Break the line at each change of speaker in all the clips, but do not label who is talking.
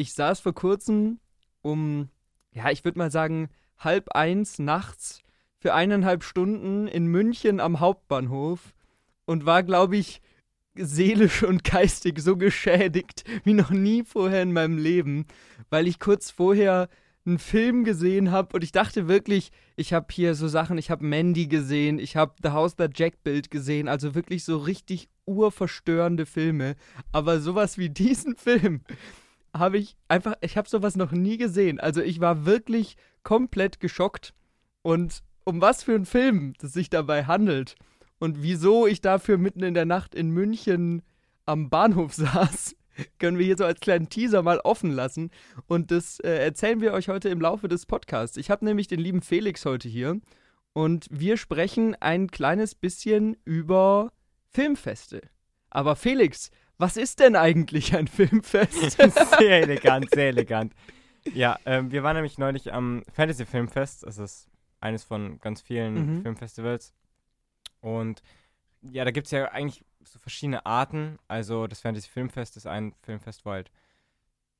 ich saß vor kurzem um, ja, ich würde mal sagen, halb eins nachts für eineinhalb Stunden in München am Hauptbahnhof und war, glaube ich, seelisch und geistig so geschädigt wie noch nie vorher in meinem Leben, weil ich kurz vorher einen Film gesehen habe und ich dachte wirklich, ich habe hier so Sachen, ich habe Mandy gesehen, ich habe The House That Jack Built gesehen, also wirklich so richtig urverstörende Filme, aber sowas wie diesen Film habe ich einfach, ich habe sowas noch nie gesehen. Also ich war wirklich komplett geschockt und um was für einen Film es sich dabei handelt und wieso ich dafür mitten in der Nacht in München am Bahnhof saß, können wir hier so als kleinen Teaser mal offen lassen. Und das äh, erzählen wir euch heute im Laufe des Podcasts. Ich habe nämlich den lieben Felix heute hier und wir sprechen ein kleines bisschen über Filmfeste. Aber Felix, was ist denn eigentlich ein Filmfest?
sehr elegant, sehr elegant. Ja, ähm, wir waren nämlich neulich am Fantasy Filmfest. Das ist eines von ganz vielen mhm. Filmfestivals. Und ja, da gibt es ja eigentlich so verschiedene Arten. Also das Fantasy Filmfest ist ein Filmfest, wo halt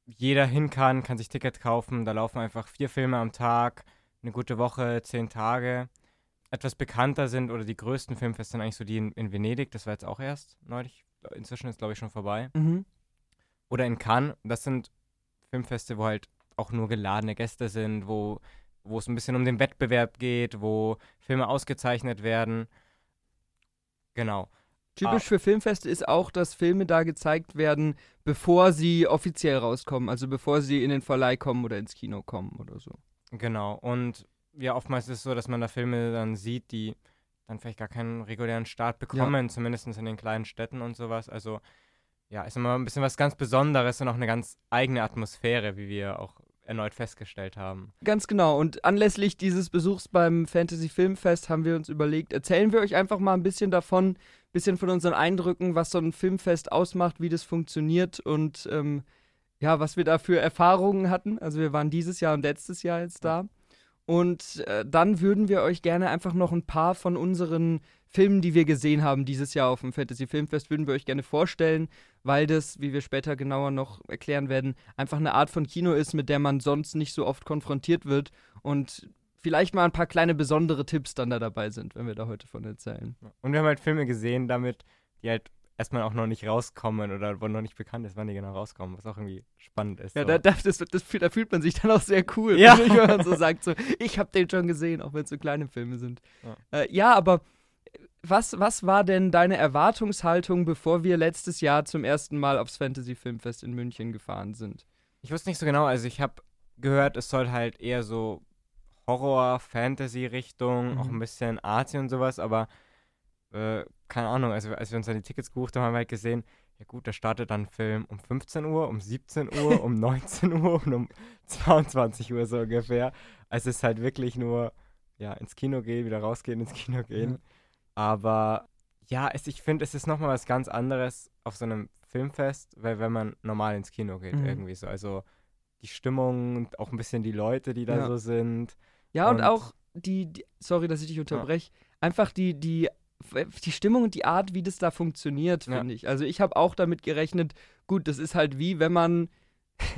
jeder hin kann, kann sich Ticket kaufen. Da laufen einfach vier Filme am Tag, eine gute Woche, zehn Tage. Etwas bekannter sind oder die größten Filmfeste sind eigentlich so die in, in Venedig. Das war jetzt auch erst neulich. Inzwischen ist, glaube ich, schon vorbei. Mhm. Oder in Cannes. Das sind Filmfeste, wo halt auch nur geladene Gäste sind, wo, wo es ein bisschen um den Wettbewerb geht, wo Filme ausgezeichnet werden. Genau.
Typisch ah. für Filmfeste ist auch, dass Filme da gezeigt werden, bevor sie offiziell rauskommen, also bevor sie in den Verleih kommen oder ins Kino kommen oder so.
Genau. Und ja, oftmals ist es so, dass man da Filme dann sieht, die dann vielleicht gar keinen regulären Start bekommen, ja. zumindest in den kleinen Städten und sowas. Also ja, ist immer ein bisschen was ganz Besonderes und auch eine ganz eigene Atmosphäre, wie wir auch erneut festgestellt haben.
Ganz genau. Und anlässlich dieses Besuchs beim Fantasy Filmfest haben wir uns überlegt, erzählen wir euch einfach mal ein bisschen davon, ein bisschen von unseren Eindrücken, was so ein Filmfest ausmacht, wie das funktioniert und ähm, ja, was wir da für Erfahrungen hatten. Also wir waren dieses Jahr und letztes Jahr jetzt da. Und äh, dann würden wir euch gerne einfach noch ein paar von unseren Filmen, die wir gesehen haben dieses Jahr auf dem Fantasy Filmfest, würden wir euch gerne vorstellen, weil das, wie wir später genauer noch erklären werden, einfach eine Art von Kino ist, mit der man sonst nicht so oft konfrontiert wird und vielleicht mal ein paar kleine besondere Tipps dann da dabei sind, wenn wir da heute von erzählen.
Und wir haben halt Filme gesehen damit, die halt erstmal auch noch nicht rauskommen oder wo noch nicht bekannt ist, wann die genau rauskommen, was auch irgendwie spannend ist.
Ja,
so.
da, das, das, das, da, fühlt man sich dann auch sehr cool, ja. wenn man so sagt, so, ich habe den schon gesehen, auch wenn es so kleine Filme sind. Ja, äh, ja aber was, was war denn deine Erwartungshaltung, bevor wir letztes Jahr zum ersten Mal aufs Fantasy Filmfest in München gefahren sind?
Ich wusste nicht so genau, also ich habe gehört, es soll halt eher so Horror-Fantasy-Richtung, mhm. auch ein bisschen Arty und sowas, aber äh, keine Ahnung, also als wir uns dann die Tickets gebucht haben, haben wir halt gesehen, ja gut, da startet dann Film um 15 Uhr, um 17 Uhr, um 19 Uhr und um 22 Uhr so ungefähr. Also es ist halt wirklich nur, ja, ins Kino gehen, wieder rausgehen, ins Kino gehen. Mhm. Aber ja, es, ich finde, es ist nochmal was ganz anderes auf so einem Filmfest, weil wenn man normal ins Kino geht, mhm. irgendwie so. Also die Stimmung und auch ein bisschen die Leute, die da ja. so sind.
Ja, und, und auch die, die, sorry, dass ich dich unterbreche, ja. einfach die, die die Stimmung und die Art, wie das da funktioniert, finde ja. ich. Also ich habe auch damit gerechnet, gut, das ist halt wie, wenn man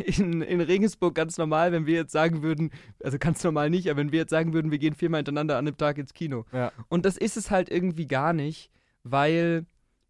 in, in Regensburg ganz normal, wenn wir jetzt sagen würden, also ganz normal nicht, aber wenn wir jetzt sagen würden, wir gehen viermal hintereinander an einem Tag ins Kino. Ja. Und das ist es halt irgendwie gar nicht, weil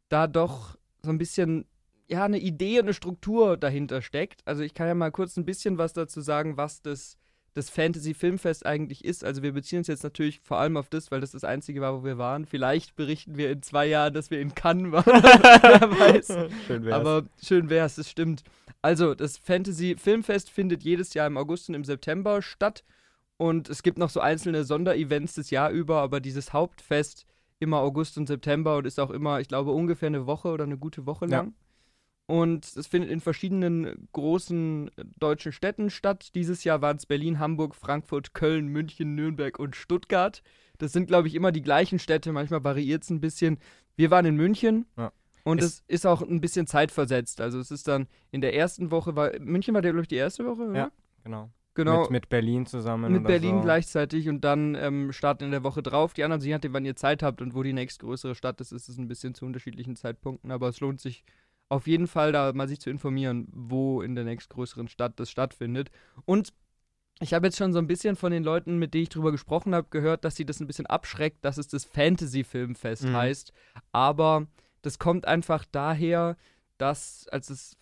da doch so ein bisschen, ja, eine Idee und eine Struktur dahinter steckt. Also ich kann ja mal kurz ein bisschen was dazu sagen, was das das Fantasy Filmfest eigentlich ist. Also wir beziehen uns jetzt natürlich vor allem auf das, weil das das einzige war, wo wir waren. Vielleicht berichten wir in zwei Jahren, dass wir in Cannes waren. Wer weiß. Schön wär's. Aber schön wär's, das stimmt. Also das Fantasy Filmfest findet jedes Jahr im August und im September statt. Und es gibt noch so einzelne Sonderevents das Jahr über, aber dieses Hauptfest immer August und September und ist auch immer, ich glaube, ungefähr eine Woche oder eine gute Woche lang. Ja. Und es findet in verschiedenen großen deutschen Städten statt. Dieses Jahr waren es Berlin, Hamburg, Frankfurt, Köln, München, Nürnberg und Stuttgart. Das sind, glaube ich, immer die gleichen Städte. Manchmal variiert es ein bisschen. Wir waren in München. Ja. Und es, es ist auch ein bisschen zeitversetzt. Also es ist dann in der ersten Woche, war München war, glaube ich, die erste Woche, oder?
Ja, genau.
Genau.
Mit, mit, Berlin zusammen.
Mit Berlin so. gleichzeitig und dann ähm, starten in der Woche drauf. Die anderen, je nachdem, wann ihr Zeit habt und wo die nächstgrößere Stadt ist, ist es ein bisschen zu unterschiedlichen Zeitpunkten, aber es lohnt sich auf jeden Fall da mal sich zu informieren, wo in der nächstgrößeren Stadt das stattfindet. Und ich habe jetzt schon so ein bisschen von den Leuten, mit denen ich drüber gesprochen habe, gehört, dass sie das ein bisschen abschreckt, dass es das Fantasy-Filmfest mhm. heißt. Aber das kommt einfach daher, dass als das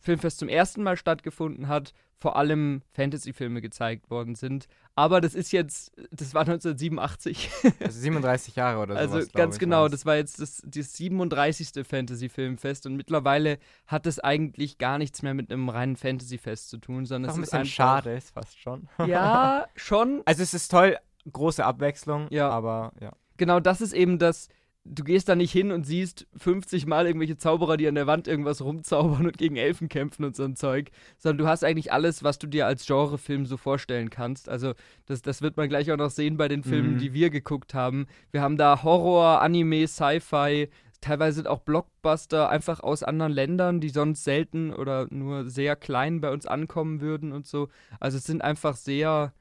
Filmfest zum ersten Mal stattgefunden hat, vor allem Fantasy-Filme gezeigt worden sind. Aber das ist jetzt, das war 1987.
Also 37 Jahre oder so.
Also ganz genau, das war jetzt das, das 37. Fantasy-Filmfest und mittlerweile hat es eigentlich gar nichts mehr mit einem reinen Fantasy-Fest zu tun, sondern
es
ist
ein bisschen schade, ist fast schon.
Ja, schon.
Also es ist toll, große Abwechslung, ja. aber ja.
Genau, das ist eben das, du gehst da nicht hin und siehst 50 Mal irgendwelche Zauberer, die an der Wand irgendwas rumzaubern und gegen Elfen kämpfen und so ein Zeug, sondern du hast eigentlich alles, was du dir als Genrefilm so vorstellen kannst. Also das, das wird man gleich auch noch sehen bei den Filmen, mhm. die wir geguckt haben. Wir haben da Horror, Anime, Sci-Fi, teilweise sind auch Blockbuster einfach aus anderen Ländern, die sonst selten oder nur sehr klein bei uns ankommen würden und so. Also es sind einfach sehr,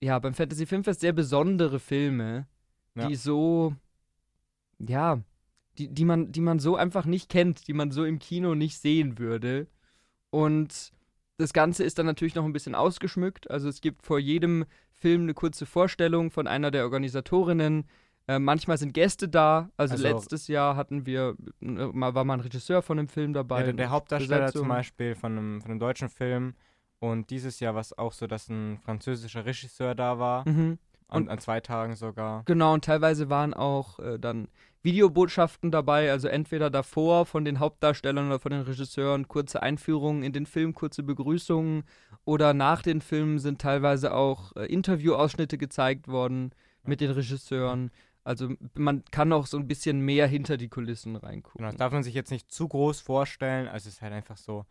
ja, beim Fantasy Filmfest sehr besondere Filme, ja. die so ja, die, die, man, die man so einfach nicht kennt, die man so im Kino nicht sehen würde. Und das Ganze ist dann natürlich noch ein bisschen ausgeschmückt. Also es gibt vor jedem Film eine kurze Vorstellung von einer der Organisatorinnen. Äh, manchmal sind Gäste da. Also, also, letztes Jahr hatten wir, äh, mal war mal ein Regisseur von einem Film dabei.
Ja, der, Hauptdarsteller Besetzung. zum Beispiel von einem, von einem deutschen Film. Und dieses Jahr war es auch so, dass ein französischer Regisseur da war. Mhm. An, an, zwei Tagen sogar.
Genau, und teilweise waren auch äh, dann Videobotschaften dabei, also entweder davor von den Hauptdarstellern oder von den Regisseuren kurze Einführungen in den Film, kurze Begrüßungen oder nach den Filmen sind teilweise auch äh, Interviewausschnitte gezeigt worden mit den Regisseuren. Also man kann auch so ein bisschen mehr hinter die Kulissen reingucken. Genau,
das darf man sich jetzt nicht zu groß vorstellen, also es ist halt einfach so,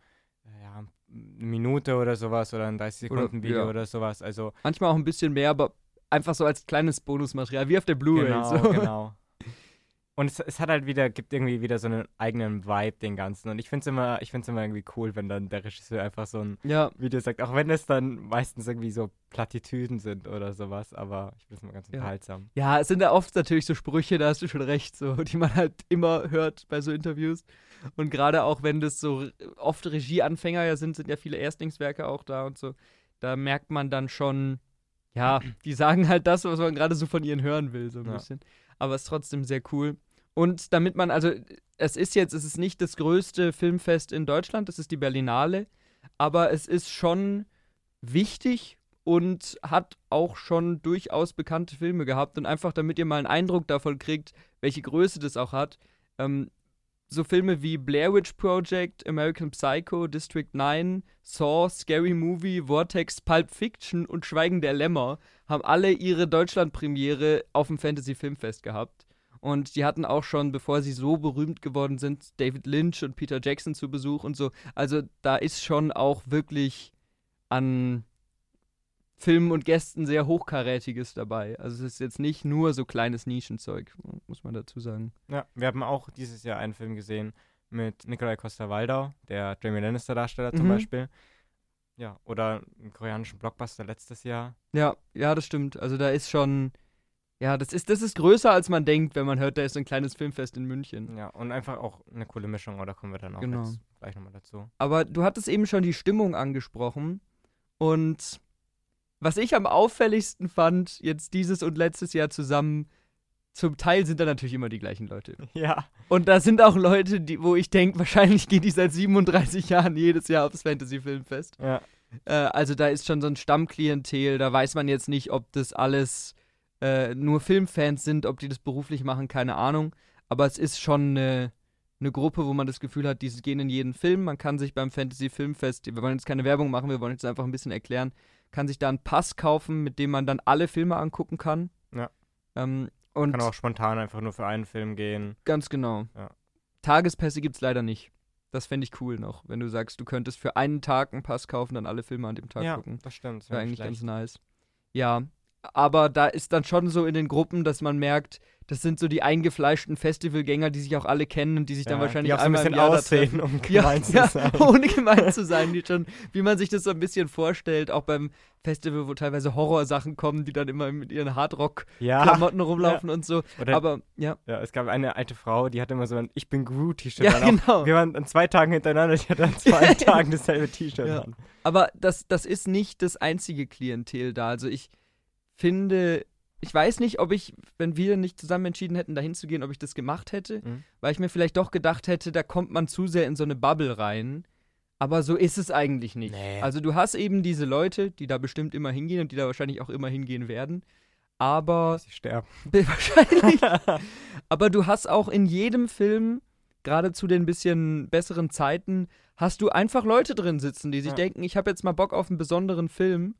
äh, ja, eine Minute oder sowas oder ein 30 Sekunden Video ja. oder sowas. Also
manchmal auch ein bisschen mehr, aber einfach so als kleines Bonusmaterial, wie auf der Blu-ray.
Genau,
so.
genau. Und es, es, hat halt wieder, gibt irgendwie wieder so einen eigenen Vibe, den Ganzen. Und ich finde es immer, ich find's immer irgendwie cool, wenn dann der Regisseur einfach so ein ja. Video sagt, auch wenn es dann meistens irgendwie so Plattitüden sind oder sowas, aber ich finde es immer ganz unterhaltsam.
Ja. ja, es sind ja oft natürlich so Sprüche, da hast du schon recht, so, die man halt immer hört bei so Interviews. Und gerade auch wenn das so oft Regieanfänger ja sind, sind ja viele Erstlingswerke auch da und so, da merkt man dann schon, ja, die sagen halt das, was man gerade so von ihnen hören will, so ein ja. bisschen. Aber es ist trotzdem sehr cool. Und damit man, also es ist jetzt, es ist nicht das größte Filmfest in Deutschland, das ist die Berlinale, aber es ist schon wichtig und hat auch schon durchaus bekannte Filme gehabt. Und einfach damit ihr mal einen Eindruck davon kriegt, welche Größe das auch hat, ähm, so Filme wie Blair Witch Project, American Psycho, District 9, Saw, Scary Movie, Vortex, Pulp Fiction und Schweigen der Lämmer haben alle ihre Deutschlandpremiere auf dem Fantasy Filmfest gehabt. Und die hatten auch schon, bevor sie so berühmt geworden sind, David Lynch und Peter Jackson zu Besuch und so. Also da ist schon auch wirklich an Filmen und Gästen sehr hochkarätiges dabei. Also es ist jetzt nicht nur so kleines Nischenzeug, muss man dazu sagen.
Ja, wir haben auch dieses Jahr einen Film gesehen mit Nikolai Costa-Waldau, der Jamie Lannister-Darsteller zum mhm. Beispiel. Ja, oder einen koreanischen Blockbuster letztes Jahr.
Ja, ja, das stimmt. Also da ist schon ja, das ist, das ist größer, als man denkt, wenn man hört, da ist ein kleines Filmfest in München.
Ja, und einfach auch eine coole Mischung, oder kommen wir dann auch genau. jetzt gleich nochmal dazu.
Aber du hattest eben schon die Stimmung angesprochen. Und was ich am auffälligsten fand, jetzt dieses und letztes Jahr zusammen, zum Teil sind da natürlich immer die gleichen Leute.
Ja.
Und da sind auch Leute, die, wo ich denke, wahrscheinlich gehen die seit 37 Jahren jedes Jahr aufs Fantasy-Filmfest.
Ja.
Äh, also da ist schon so ein Stammklientel, da weiß man jetzt nicht, ob das alles äh, nur Filmfans sind, ob die das beruflich machen, keine Ahnung. Aber es ist schon eine, eine Gruppe, wo man das Gefühl hat, die gehen in jeden Film. Man kann sich beim Fantasy Filmfest, wir wollen jetzt keine Werbung machen, wir wollen jetzt einfach ein bisschen erklären, kann sich da einen Pass kaufen, mit dem man dann alle Filme angucken kann.
Ja.
Ähm, und
kann auch spontan einfach nur für einen Film gehen.
Ganz genau.
Ja.
Tagespässe gibt es leider nicht. Das fände ich cool noch, wenn du sagst, du könntest für einen Tag einen Pass kaufen, dann alle Filme an dem Tag
ja,
gucken.
Das stimmt.
Wäre eigentlich schlecht. ganz nice. Ja, aber da ist dann schon so in den Gruppen, dass man merkt, das sind so die eingefleischten Festivalgänger, die sich auch alle kennen und die sich dann wahrscheinlich
die auch so ein
einmal
bisschen aussehen, um
Ja,
gemein zu
ja,
sein.
ohne gemein zu sein, die schon, wie man sich das so ein bisschen vorstellt, auch beim Festival, wo teilweise Horrorsachen kommen, die dann immer mit ihren Hardrock-Klamotten
Ja,
rumlaufen und so.
oder
Aber ja,
ja, es gab eine alte Frau, die hatte immer so ein Ich bin Groot-T-Shirt
Ja,
an.
Genau.
Wir waren an zwei Tagen hintereinander, die hatte an zwei Tagen dasselbe T-Shirt
Ja.
an.
aber das, das ist nicht das einzige Klientel da. Also ich finde, ich weiß nicht, ob ich, wenn wir nicht zusammen entschieden hätten, dahin zu gehen, ob ich das gemacht hätte,
Mhm.
weil ich mir vielleicht doch gedacht hätte, da kommt man zu sehr in so eine Bubble rein. Aber so ist es eigentlich nicht.
Nee.
Also du hast eben diese Leute, die da bestimmt immer hingehen und die da wahrscheinlich auch immer hingehen werden. Aber
Sie sterben.
wahrscheinlich. aber du hast auch in jedem Film, gerade zu den bisschen besseren Zeiten, hast du einfach Leute drin sitzen, die sich
Ja.
denken, ich habe jetzt mal Bock auf einen besonderen Film.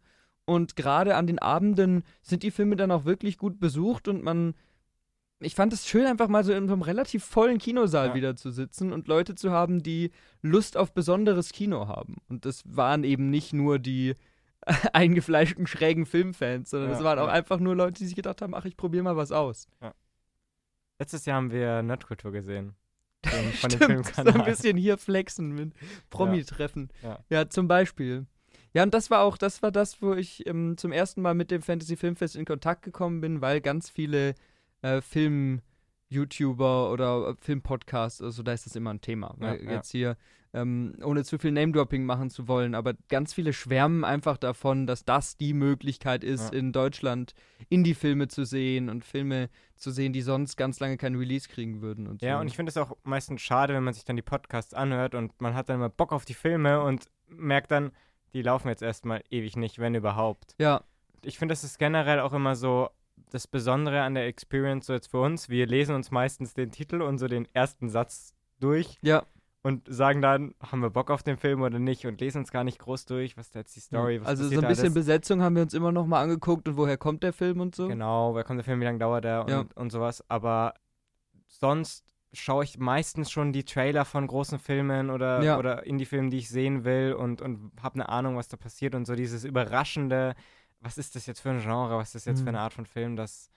Und gerade an den Abenden sind die Filme dann auch wirklich gut besucht und man. Ich fand es schön, einfach mal so in so einem relativ vollen Kinosaal
Ja.
wieder zu sitzen und Leute zu haben, die Lust auf besonderes Kino haben. Und das waren eben nicht nur die eingefleischten, schrägen Filmfans, sondern
Ja,
das waren auch
ja.
einfach nur Leute, die sich gedacht haben, ach, ich probiere mal was aus.
Letztes Jahr haben wir Nerdkultur gesehen. Von dem
Stimmt, so
Filmkanal.
ein bisschen hier flexen mit Promi-Treffen.
Ja.
Ja. zum Beispiel. Ja, und das war auch, das war das, wo ich ähm, zum ersten Mal mit dem Fantasy Filmfest in Kontakt gekommen bin, weil ganz viele äh, Film-YouTuber oder äh, Film-Podcasts, also da ist das immer ein Thema.
Ja,
weil
ja.
Jetzt hier, ähm, ohne zu viel Name-Dropping machen zu wollen, aber ganz viele schwärmen einfach davon, dass das die Möglichkeit ist,
Ja.
in Deutschland Indie-Filme zu sehen und Filme zu sehen, die sonst ganz lange kein Release kriegen würden. Und
Ja,
so.
und ich finde es auch meistens schade, wenn man sich dann die Podcasts anhört und man hat dann immer Bock auf die Filme und merkt dann, die laufen jetzt erstmal ewig nicht, wenn überhaupt.
Ja,
Ich finde, das ist generell auch immer so das Besondere an der Experience so jetzt für uns. Wir lesen uns meistens den Titel und so den ersten Satz durch
ja.
und sagen dann, haben wir Bock auf den Film oder nicht und lesen uns gar nicht groß durch, was ist jetzt die Story, was
also so ein bisschen
alles.
Besetzung haben wir uns immer noch mal angeguckt und woher kommt der Film und so.
Genau, wer kommt der Film, wie lange dauert der und,
Ja.
und sowas. Aber sonst schaue ich meistens schon die Trailer von großen Filmen oder,
Ja.
oder Indie-Filmen, die ich sehen will und, und habe eine Ahnung, was da passiert und so dieses überraschende, was ist das jetzt für ein Genre, was ist das jetzt
Mhm.
für eine Art von Film, das,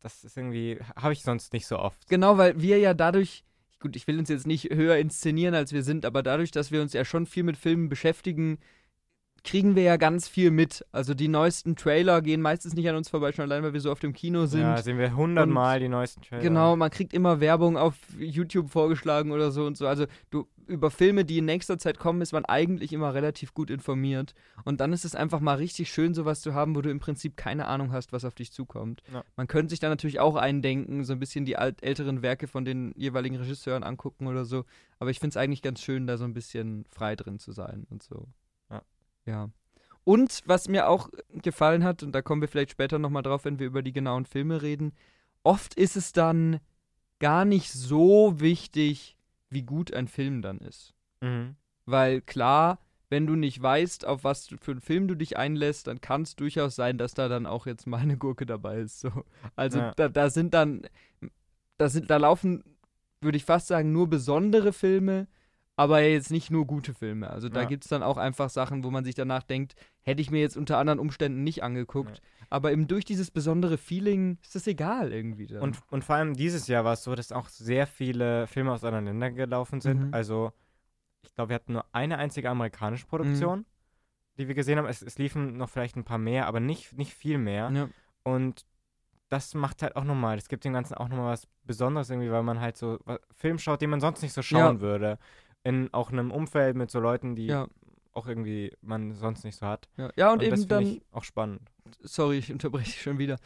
das ist irgendwie, habe ich sonst nicht so oft.
Genau, weil wir ja dadurch, gut, ich will uns jetzt nicht höher inszenieren, als wir sind, aber dadurch, dass wir uns ja schon viel mit Filmen beschäftigen, kriegen wir ja ganz viel mit. Also die neuesten Trailer gehen meistens nicht an uns vorbei, schon allein, weil wir so auf dem Kino sind.
Ja, sehen wir hundertmal die neuesten Trailer.
Genau, man kriegt immer Werbung auf YouTube vorgeschlagen oder so und so. Also du über Filme, die in nächster Zeit kommen, ist man eigentlich immer relativ gut informiert. Und dann ist es einfach mal richtig schön, sowas zu haben, wo du im Prinzip keine Ahnung hast, was auf dich zukommt.
Ja.
Man könnte sich da natürlich auch eindenken, so ein bisschen die alt älteren Werke von den jeweiligen Regisseuren angucken oder so. Aber ich finde es eigentlich ganz schön, da so ein bisschen frei drin zu sein und so.
Ja.
Und was mir auch gefallen hat, und da kommen wir vielleicht später nochmal drauf, wenn wir über die genauen Filme reden, oft ist es dann gar nicht so wichtig, wie gut ein Film dann ist.
Mhm.
Weil klar, wenn du nicht weißt, auf was für einen Film du dich einlässt, dann kann es durchaus sein, dass da dann auch jetzt mal eine Gurke dabei ist. So. Also
Ja.
da, da sind dann, da sind, da laufen, würde ich fast sagen, nur besondere Filme, aber jetzt nicht nur gute Filme. Also da
Ja.
gibt es dann auch einfach Sachen, wo man sich danach denkt, hätte ich mir jetzt unter anderen Umständen nicht angeguckt. Aber eben durch dieses besondere Feeling ist das egal irgendwie. Dann.
Und, und vor allem dieses Jahr war es so, dass auch sehr viele Filme aus anderen Ländern gelaufen sind.
Mhm.
Also, ich glaube, wir hatten nur eine einzige amerikanische Produktion,
Mhm.
die wir gesehen haben. Es, es liefen noch vielleicht ein paar mehr, aber nicht, nicht viel mehr.
ja.
Und das macht halt auch nochmal, das gibt dem Ganzen auch nochmal was Besonderes irgendwie, weil man halt so Film schaut, den man sonst nicht so schauen würde. In auch einem Umfeld mit so Leuten, die
Ja.
auch irgendwie man sonst nicht so hat.
Ja, ja und,
das
eben
finde
dann,
ich auch spannend.
sorry, ich unterbreche dich schon wieder.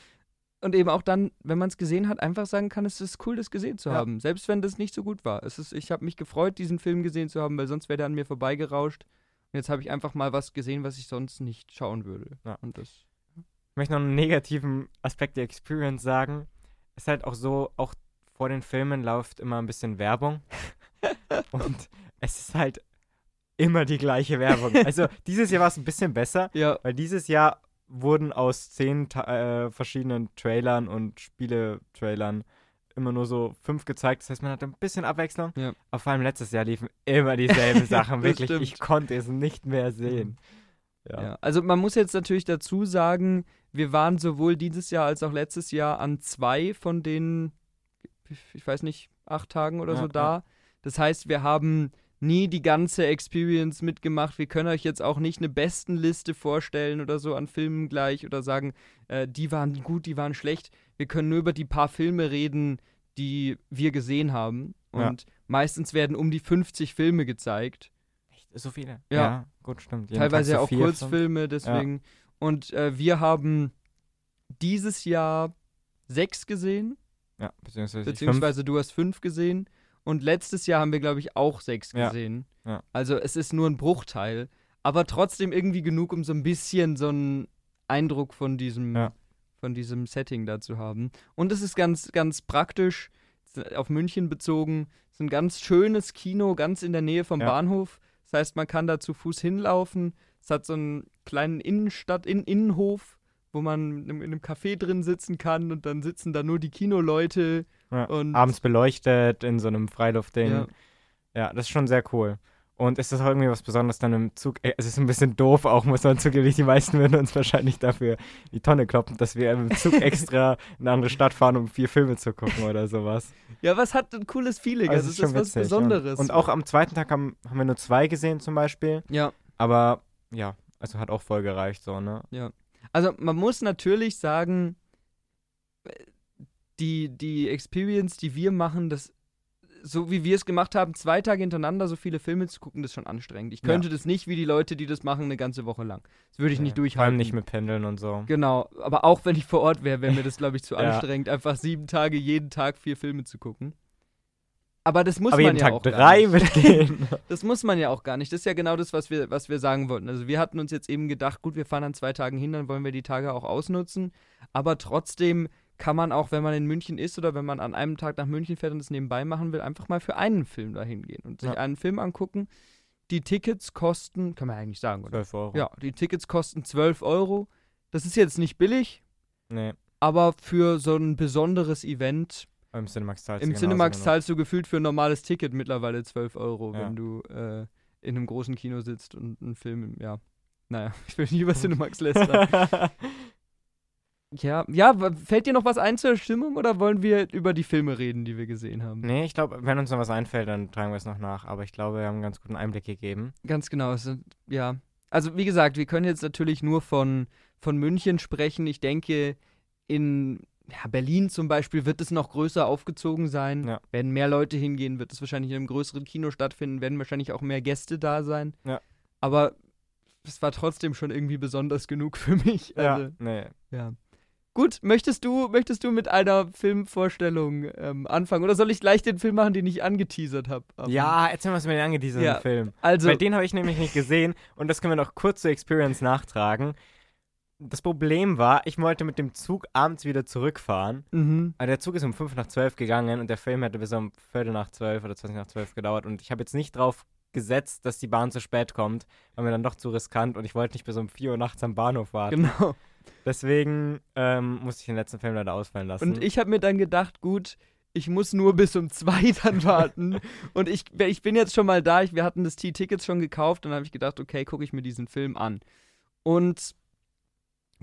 Und eben auch dann, wenn man es gesehen hat, einfach sagen kann, es ist cool, das gesehen zu
Ja.
haben. Selbst wenn das nicht so gut war. Es ist, ich habe mich gefreut, diesen Film gesehen zu haben, weil sonst wäre der an mir vorbeigerauscht. Und jetzt habe ich einfach mal was gesehen, was ich sonst nicht schauen würde.
Ja.
Und das.
Ich möchte noch einen negativen Aspekt der Experience sagen. Es ist halt auch so, auch vor den Filmen läuft immer ein bisschen Werbung. und es ist halt immer die gleiche Werbung. Also dieses Jahr war es ein bisschen besser,
Ja,
weil dieses Jahr wurden aus zehn äh, verschiedenen Trailern und Spiele-Trailern immer nur so fünf gezeigt. Das heißt, man hatte ein bisschen Abwechslung.
Ja.
Aber vor allem letztes Jahr liefen immer dieselben Sachen. Wirklich,
stimmt.
ich konnte es nicht mehr sehen.
Ja. Also man muss jetzt natürlich dazu sagen, wir waren sowohl dieses Jahr als auch letztes Jahr an zwei von den, ich weiß nicht, acht Tagen oder ja, so da. Ja. Das heißt, wir haben nie die ganze Experience mitgemacht. Wir können euch jetzt auch nicht eine Bestenliste vorstellen oder so an Filmen gleich oder sagen, äh, die waren gut, die waren schlecht. Wir können nur über die paar Filme reden, die wir gesehen haben. Und ja. meistens werden um die 50 Filme gezeigt.
Echt? So viele?
Ja, ja
gut, stimmt.
Jeden Teilweise so auch vier, Kurzfilme, deswegen. Ja. Und äh, wir haben dieses Jahr sechs gesehen.
Ja, beziehungsweise,
beziehungsweise du hast fünf gesehen. Und letztes Jahr haben wir, glaube ich, auch sechs gesehen.
Ja.
Also es ist nur ein Bruchteil. Aber trotzdem irgendwie genug, um so ein bisschen so einen Eindruck von diesem, ja. von diesem Setting da zu haben. Und es ist ganz, ganz praktisch, auf München bezogen. Es ist ein ganz schönes Kino, ganz in der Nähe vom. Bahnhof. Das heißt, man kann da zu Fuß hinlaufen. Es hat so einen kleinen Innenstadt, in Innenhof, wo man in einem Café drin sitzen kann und dann sitzen da nur die Kinoleute
ja, und abends beleuchtet in so einem Freiluftding. Ja. ja, das ist schon sehr cool. Und ist das auch irgendwie was Besonderes dann im Zug? Es ist ein bisschen doof auch, muss man zugeben. Die meisten würden uns wahrscheinlich dafür die Tonne kloppen, dass wir im Zug extra in eine andere Stadt fahren, um vier Filme zu gucken oder sowas.
Ja, was hat ein cooles Feeling. Also, also ist, ist was witzig, Besonderes.
Und, und, auch am zweiten Tag haben, haben wir nur zwei gesehen zum Beispiel.
Ja.
Aber ja, also hat auch voll gereicht so, ne?
Ja. Also man muss natürlich sagen, die, die Experience, die wir machen, das so wie wir es gemacht haben, zwei Tage hintereinander so viele Filme zu gucken, das ist schon anstrengend. Ich könnte ja. das nicht wie die Leute, die das machen, eine ganze Woche lang. Das würde ich nicht durchhalten. Vor allem
nicht mit Pendeln und so.
Genau, aber auch wenn ich vor Ort wäre, wäre mir das, glaube ich, zu ja. anstrengend, einfach sieben Tage jeden Tag vier Filme zu gucken. Aber das muss
aber
man
jeden
ja
Tag
auch
drei gar nicht. gehen.
das muss man ja auch gar nicht. Das ist ja genau das, was wir, was wir sagen wollten. Also wir hatten uns jetzt eben gedacht, gut, wir fahren an zwei Tagen hin, dann wollen wir die Tage auch ausnutzen. Aber trotzdem kann man auch, wenn man in München ist oder wenn man an einem Tag nach München fährt und es nebenbei machen will, einfach mal für einen Film dahin gehen und sich ja. einen Film angucken. Die Tickets kosten, kann man eigentlich sagen, oder?
12 Euro.
Ja, die Tickets kosten 12 Euro. Das ist jetzt nicht billig.
Nee.
Aber für so ein besonderes Event.
Im Cinemax zahlst
du Im Cinemax zahlst du gefühlt für ein normales Ticket mittlerweile 12 Euro, ja. wenn du äh, in einem großen Kino sitzt und einen Film, ja. Naja, ich will nicht über Cinemax lästern. Ja, ja, fällt dir noch was ein zur Stimmung oder wollen wir über die Filme reden, die wir gesehen haben?
Nee, ich glaube, wenn uns noch was einfällt, dann tragen wir es noch nach. Aber ich glaube, wir haben einen ganz guten Einblick gegeben.
Ganz genau. Also, ja. Also, wie gesagt, wir können jetzt natürlich nur von, von München sprechen. Ich denke, in ja, Berlin zum Beispiel wird es noch größer aufgezogen sein.
Ja.
Werden mehr Leute hingehen, wird es wahrscheinlich in einem größeren Kino stattfinden, werden wahrscheinlich auch mehr Gäste da sein.
Ja.
Aber es war trotzdem schon irgendwie besonders genug für mich.
Also, ja, nee.
Ja. Gut, möchtest du, möchtest du mit einer Filmvorstellung ähm, anfangen? Oder soll ich gleich den Film machen, den ich angeteasert habe?
Ja, erzähl mal was über den angeteaserten
ja,
Film.
Also,
Weil den habe ich nämlich nicht gesehen und das können wir noch kurz zur Experience nachtragen. Das Problem war, ich wollte mit dem Zug abends wieder zurückfahren.
Mhm.
Aber der Zug ist um 5 nach 12 gegangen und der Film hätte bis um Viertel nach 12 oder 20 nach 12 gedauert. Und ich habe jetzt nicht drauf gesetzt, dass die Bahn zu spät kommt, war mir dann doch zu riskant und ich wollte nicht bis um 4 Uhr nachts am Bahnhof warten.
Genau.
Deswegen ähm, musste ich den letzten Film leider ausfallen lassen.
Und ich habe mir dann gedacht, gut, ich muss nur bis um zwei dann warten. und ich, ich bin jetzt schon mal da. Ich, wir hatten das T-Tickets schon gekauft. Und dann habe ich gedacht, okay, gucke ich mir diesen Film an. Und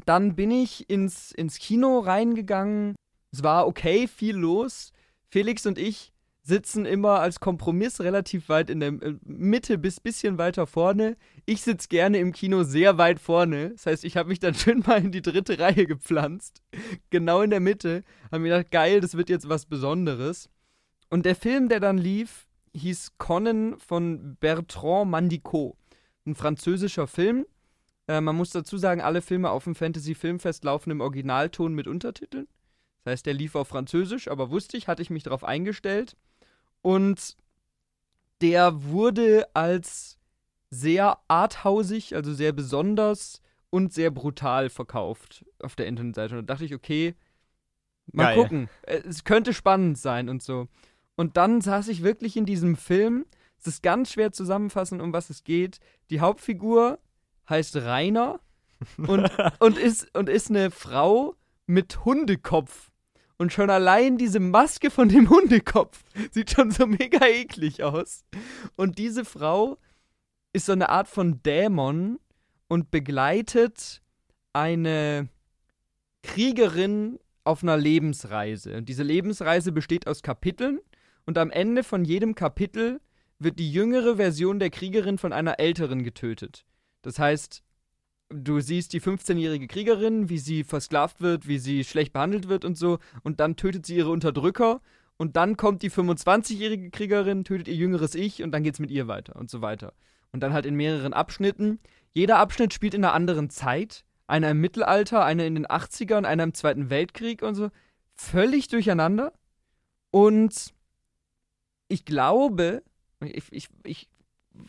dann bin ich ins, ins Kino reingegangen. Es war okay, viel los. Felix und ich sitzen immer als Kompromiss relativ weit in der äh, Mitte bis bisschen weiter vorne. Ich sitze gerne im Kino sehr weit vorne. Das heißt, ich habe mich dann schön mal in die dritte Reihe gepflanzt. Genau in der Mitte. Habe mir gedacht, geil, das wird jetzt was Besonderes. Und der Film, der dann lief, hieß Conan von Bertrand Mandicot. Ein französischer Film. Äh, man muss dazu sagen, alle Filme auf dem Fantasy Filmfest laufen im Originalton mit Untertiteln. Das heißt, der lief auf Französisch, aber wusste ich, hatte ich mich darauf eingestellt. Und der wurde als sehr arthausig, also sehr besonders und sehr brutal verkauft auf der Internetseite. Und da dachte ich, okay, mal Geil. gucken. Es könnte spannend sein und so. Und dann saß ich wirklich in diesem Film. Es ist ganz schwer zusammenfassen, um was es geht. Die Hauptfigur heißt Rainer und, und, ist, und ist eine Frau mit Hundekopf. Und schon allein diese Maske von dem Hundekopf sieht schon so mega eklig aus. Und diese Frau ist so eine Art von Dämon und begleitet eine Kriegerin auf einer Lebensreise. Und diese Lebensreise besteht aus Kapiteln und am Ende von jedem Kapitel wird die jüngere Version der Kriegerin von einer älteren getötet. Das heißt, du siehst die 15-jährige Kriegerin, wie sie versklavt wird, wie sie schlecht behandelt wird und so, und dann tötet sie ihre Unterdrücker und dann kommt die 25-jährige Kriegerin, tötet ihr jüngeres Ich und dann geht's mit ihr weiter und so weiter. Und dann halt in mehreren Abschnitten. Jeder Abschnitt spielt in einer anderen Zeit. Einer im Mittelalter, einer in den 80ern, einer im Zweiten Weltkrieg und so. Völlig durcheinander. Und ich glaube, ich, ich, ich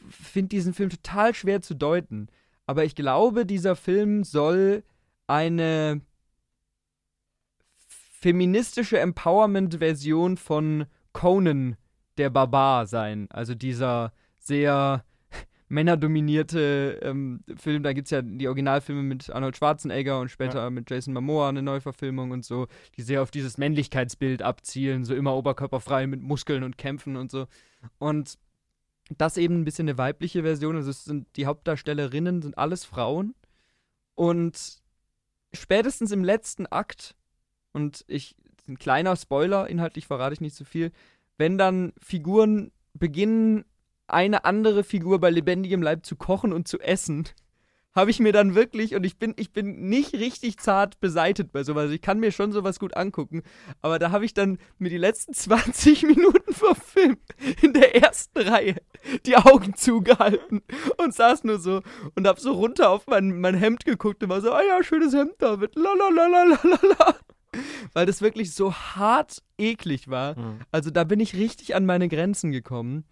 finde diesen Film total schwer zu deuten. Aber ich glaube, dieser Film soll eine feministische Empowerment-Version von Conan der Barbar sein. Also dieser sehr männerdominierte ähm, Film. Da gibt es ja die Originalfilme mit Arnold Schwarzenegger und später ja. mit Jason Momoa eine Neuverfilmung und so, die sehr auf dieses Männlichkeitsbild abzielen, so immer oberkörperfrei mit Muskeln und Kämpfen und so. Und das eben ein bisschen eine weibliche Version. Also es sind die Hauptdarstellerinnen sind alles Frauen. Und spätestens im letzten Akt, und ich, ein kleiner Spoiler, inhaltlich verrate ich nicht so viel, wenn dann Figuren beginnen, eine andere Figur bei lebendigem Leib zu kochen und zu essen, habe ich mir dann wirklich, und ich bin, ich bin nicht richtig zart beseitet bei sowas, ich kann mir schon sowas gut angucken, aber da habe ich dann mir die letzten 20 Minuten vom Film in der ersten Reihe die Augen zugehalten und saß nur so und habe so runter auf mein, mein Hemd geguckt und war so, ah ja, schönes Hemd, David, la. Weil das wirklich so hart eklig war. Mhm. Also da bin ich richtig an meine Grenzen gekommen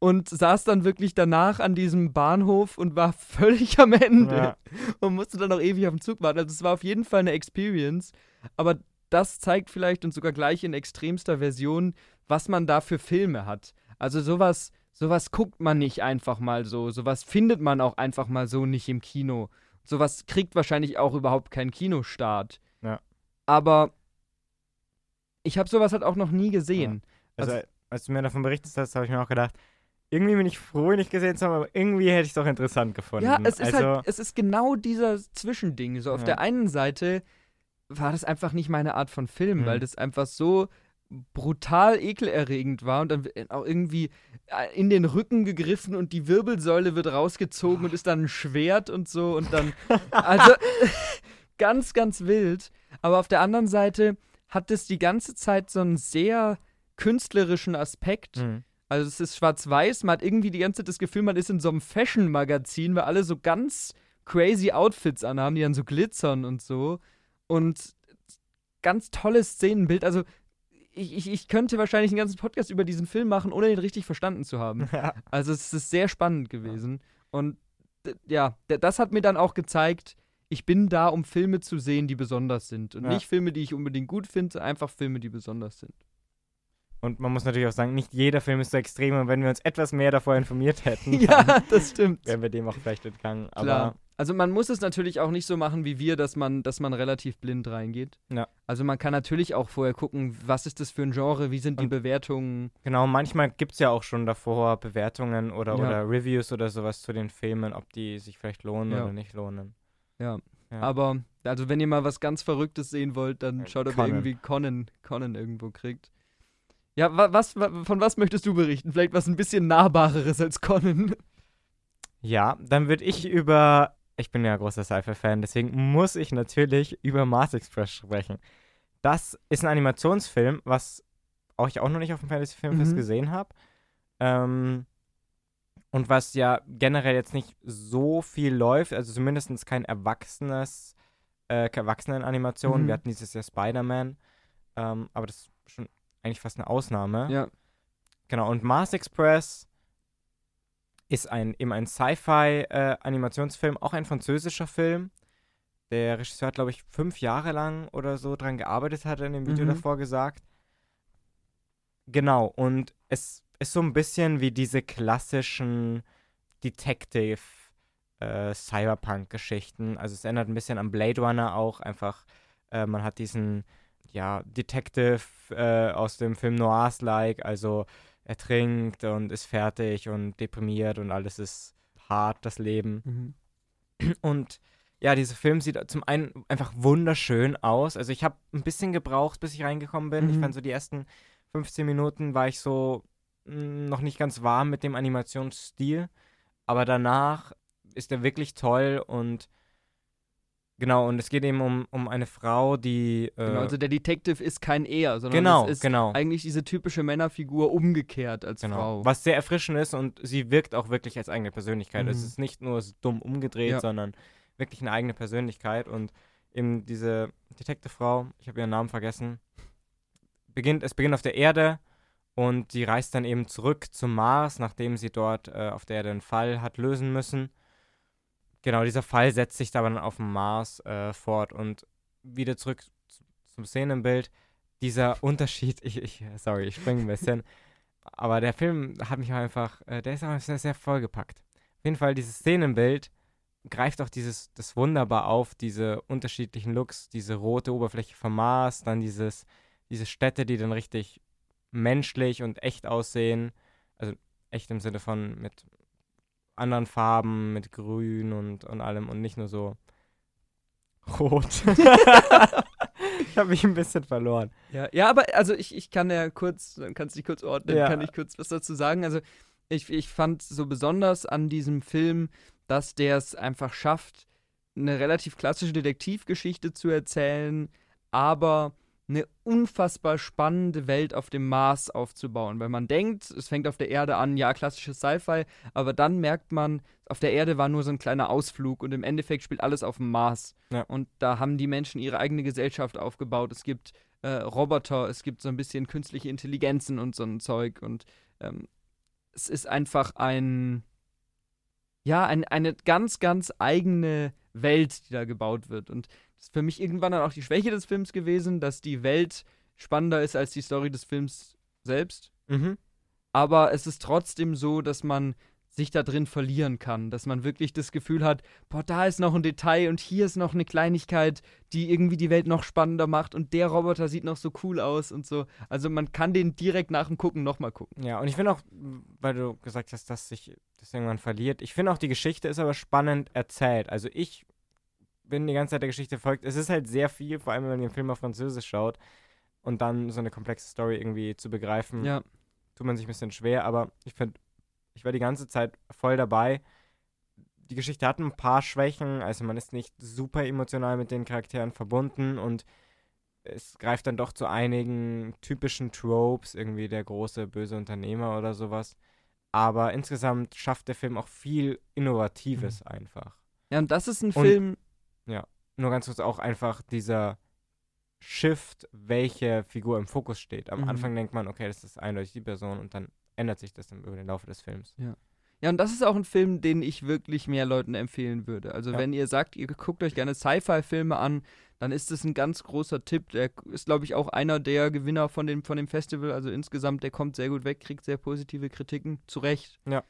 und saß dann wirklich danach an diesem Bahnhof und war völlig am Ende ja. und musste dann auch ewig auf den Zug warten. Also es war auf jeden Fall eine Experience, aber das zeigt vielleicht und sogar gleich in extremster Version, was man da für Filme hat. Also sowas, sowas guckt man nicht einfach mal so, sowas findet man auch einfach mal so nicht im Kino. Sowas kriegt wahrscheinlich auch überhaupt keinen Kinostart.
Ja.
Aber ich habe sowas halt auch noch nie gesehen.
Also, also, als du mir davon berichtet hast, habe ich mir auch gedacht, irgendwie bin ich froh, nicht gesehen zu haben, aber irgendwie hätte ich es doch interessant gefunden.
Ja, es ist halt, also, halt, es ist genau dieser Zwischending. So auf ja. der einen Seite war das einfach nicht meine Art von Film, mhm. weil das einfach so brutal ekelerregend war und dann auch irgendwie äh, in den Rücken gegriffen und die Wirbelsäule wird rausgezogen oh. und ist dann ein Schwert und so und dann also ganz ganz wild, aber auf der anderen Seite hat es die ganze Zeit so einen sehr künstlerischen Aspekt. Mhm. Also es ist schwarz-weiß, man hat irgendwie die ganze Zeit das Gefühl, man ist in so einem Fashion-Magazin, weil alle so ganz crazy Outfits anhaben, die dann so glitzern und so. Und ganz tolles Szenenbild. Also ich, ich, ich könnte wahrscheinlich einen ganzen Podcast über diesen Film machen, ohne ihn richtig verstanden zu haben. Also es ist sehr spannend gewesen. Und ja, das hat mir dann auch gezeigt, ich bin da, um Filme zu sehen, die besonders sind. Und ja. nicht Filme, die ich unbedingt gut finde, einfach Filme, die besonders sind.
Und man muss natürlich auch sagen, nicht jeder Film ist so extrem und wenn wir uns etwas mehr davor informiert hätten,
ja, das stimmt.
wären wir dem auch vielleicht entgangen.
Klar. also man muss es natürlich auch nicht so machen wie wir, dass man, dass man relativ blind reingeht.
Ja.
Also man kann natürlich auch vorher gucken, was ist das für ein Genre, wie sind die und Bewertungen.
Genau, manchmal gibt es ja auch schon davor Bewertungen oder, ja. oder Reviews oder sowas zu den Filmen, ob die sich vielleicht lohnen ja. oder nicht lohnen.
Ja. ja. Aber, also wenn ihr mal was ganz Verrücktes sehen wollt, dann schaut, ob ihr irgendwie Conan, Conan irgendwo kriegt. Ja, was, von was möchtest du berichten? Vielleicht was ein bisschen nahbareres als Conan.
Ja, dann würde ich über. Ich bin ja großer Sci-Fi-Fan, deswegen muss ich natürlich über Mars Express sprechen. Das ist ein Animationsfilm, was auch ich auch noch nicht auf dem Fantasy Filmfest mhm. gesehen habe. Ähm, und was ja generell jetzt nicht so viel läuft, also zumindest kein erwachsenes, äh, Erwachsenen-Animation. Mhm. Wir hatten dieses Jahr Spider-Man, ähm, aber das ist schon eigentlich fast eine Ausnahme.
Ja.
Genau, und Mars Express ist ein, eben ein Sci-Fi-Animationsfilm, äh, auch ein französischer Film. Der Regisseur hat, glaube ich, fünf Jahre lang oder so dran gearbeitet, hat er in dem Video mhm. davor gesagt. Genau, und es ist so ein bisschen wie diese klassischen Detective äh, Cyberpunk-Geschichten. Also es erinnert ein bisschen an Blade Runner auch. Einfach, äh, man hat diesen ja, Detective äh, aus dem Film Noirs-like, also er trinkt und ist fertig und deprimiert und alles ist hart, das Leben. Mhm. Und ja, dieser Film sieht zum einen einfach wunderschön aus. Also ich habe ein bisschen gebraucht, bis ich reingekommen bin. Mhm. Ich fand so die ersten 15 Minuten war ich so mh, hm, noch nicht ganz warm mit dem Animationsstil. Aber danach ist er wirklich toll und Genau, und es geht eben um, um eine Frau, die.
Äh genau, also der Detective ist kein Er, sondern
genau,
es ist
genau.
eigentlich diese typische Männerfigur umgekehrt als
genau.
Frau.
Was sehr erfrischend ist und sie wirkt auch wirklich als eigene Persönlichkeit. Mhm. Es ist nicht nur dumm umgedreht, ja. sondern wirklich eine eigene Persönlichkeit. Und eben diese Detective-Frau, ich habe ihren Namen vergessen, beginnt, es beginnt auf der Erde und sie reist dann eben zurück zum Mars, nachdem sie dort äh, auf der Erde einen Fall hat lösen müssen. Genau, dieser Fall setzt sich dann auf dem Mars äh, fort und wieder zurück zum Szenenbild. Dieser Unterschied, ich, ich sorry, ich springe ein bisschen, aber der Film hat mich einfach, äh, der ist auch sehr, sehr vollgepackt. Auf jeden Fall, dieses Szenenbild greift auch dieses, das wunderbar auf, diese unterschiedlichen Looks, diese rote Oberfläche vom Mars, dann dieses, diese Städte, die dann richtig menschlich und echt aussehen. Also echt im Sinne von mit anderen Farben, mit Grün und, und allem und nicht nur so rot. ich habe mich ein bisschen verloren.
Ja, ja aber also ich, ich kann ja kurz, dann kannst du dich kurz ordnen, ja. kann ich kurz was dazu sagen. Also ich, ich fand so besonders an diesem Film, dass der es einfach schafft, eine relativ klassische Detektivgeschichte zu erzählen, aber eine unfassbar spannende Welt auf dem Mars aufzubauen. Weil man denkt, es fängt auf der Erde an, ja, klassisches Sci-Fi, aber dann merkt man, auf der Erde war nur so ein kleiner Ausflug und im Endeffekt spielt alles auf dem Mars. Ja. Und da haben die Menschen ihre eigene Gesellschaft aufgebaut. Es gibt äh, Roboter, es gibt so ein bisschen künstliche Intelligenzen und so ein Zeug. Und ähm, es ist einfach ein, ja, ein, eine ganz, ganz eigene Welt, die da gebaut wird. Und das ist für mich irgendwann dann auch die Schwäche des Films gewesen, dass die Welt spannender ist als die Story des Films selbst. Mhm. Aber es ist trotzdem so, dass man sich da drin verlieren kann, dass man wirklich das Gefühl hat, boah, da ist noch ein Detail und hier ist noch eine Kleinigkeit, die irgendwie die Welt noch spannender macht und der Roboter sieht noch so cool aus und so. Also man kann den direkt nach dem Gucken nochmal gucken.
Ja, und ich finde auch, weil du gesagt hast, dass sich das irgendwann verliert, ich finde auch die Geschichte ist aber spannend erzählt. Also ich bin die ganze Zeit der Geschichte folgt. Es ist halt sehr viel, vor allem wenn man den Film auf Französisch schaut und dann so eine komplexe Story irgendwie zu begreifen, ja. tut man sich ein bisschen schwer, aber ich finde, ich war die ganze Zeit voll dabei. Die Geschichte hat ein paar Schwächen, also man ist nicht super emotional mit den Charakteren verbunden und es greift dann doch zu einigen typischen Tropes, irgendwie der große böse Unternehmer oder sowas. Aber insgesamt schafft der Film auch viel Innovatives mhm. einfach.
Ja, und das ist ein und Film,
ja, nur ganz kurz auch einfach dieser Shift, welche Figur im Fokus steht. Am mhm. Anfang denkt man, okay, das ist eindeutig die Person und dann ändert sich das dann über den Laufe des Films.
Ja. Ja, und das ist auch ein Film, den ich wirklich mehr Leuten empfehlen würde. Also, ja. wenn ihr sagt, ihr guckt euch gerne Sci-Fi-Filme an, dann ist das ein ganz großer Tipp. Der ist, glaube ich, auch einer der Gewinner von dem, von dem Festival. Also, insgesamt, der kommt sehr gut weg, kriegt sehr positive Kritiken. Zu Recht.
Ja.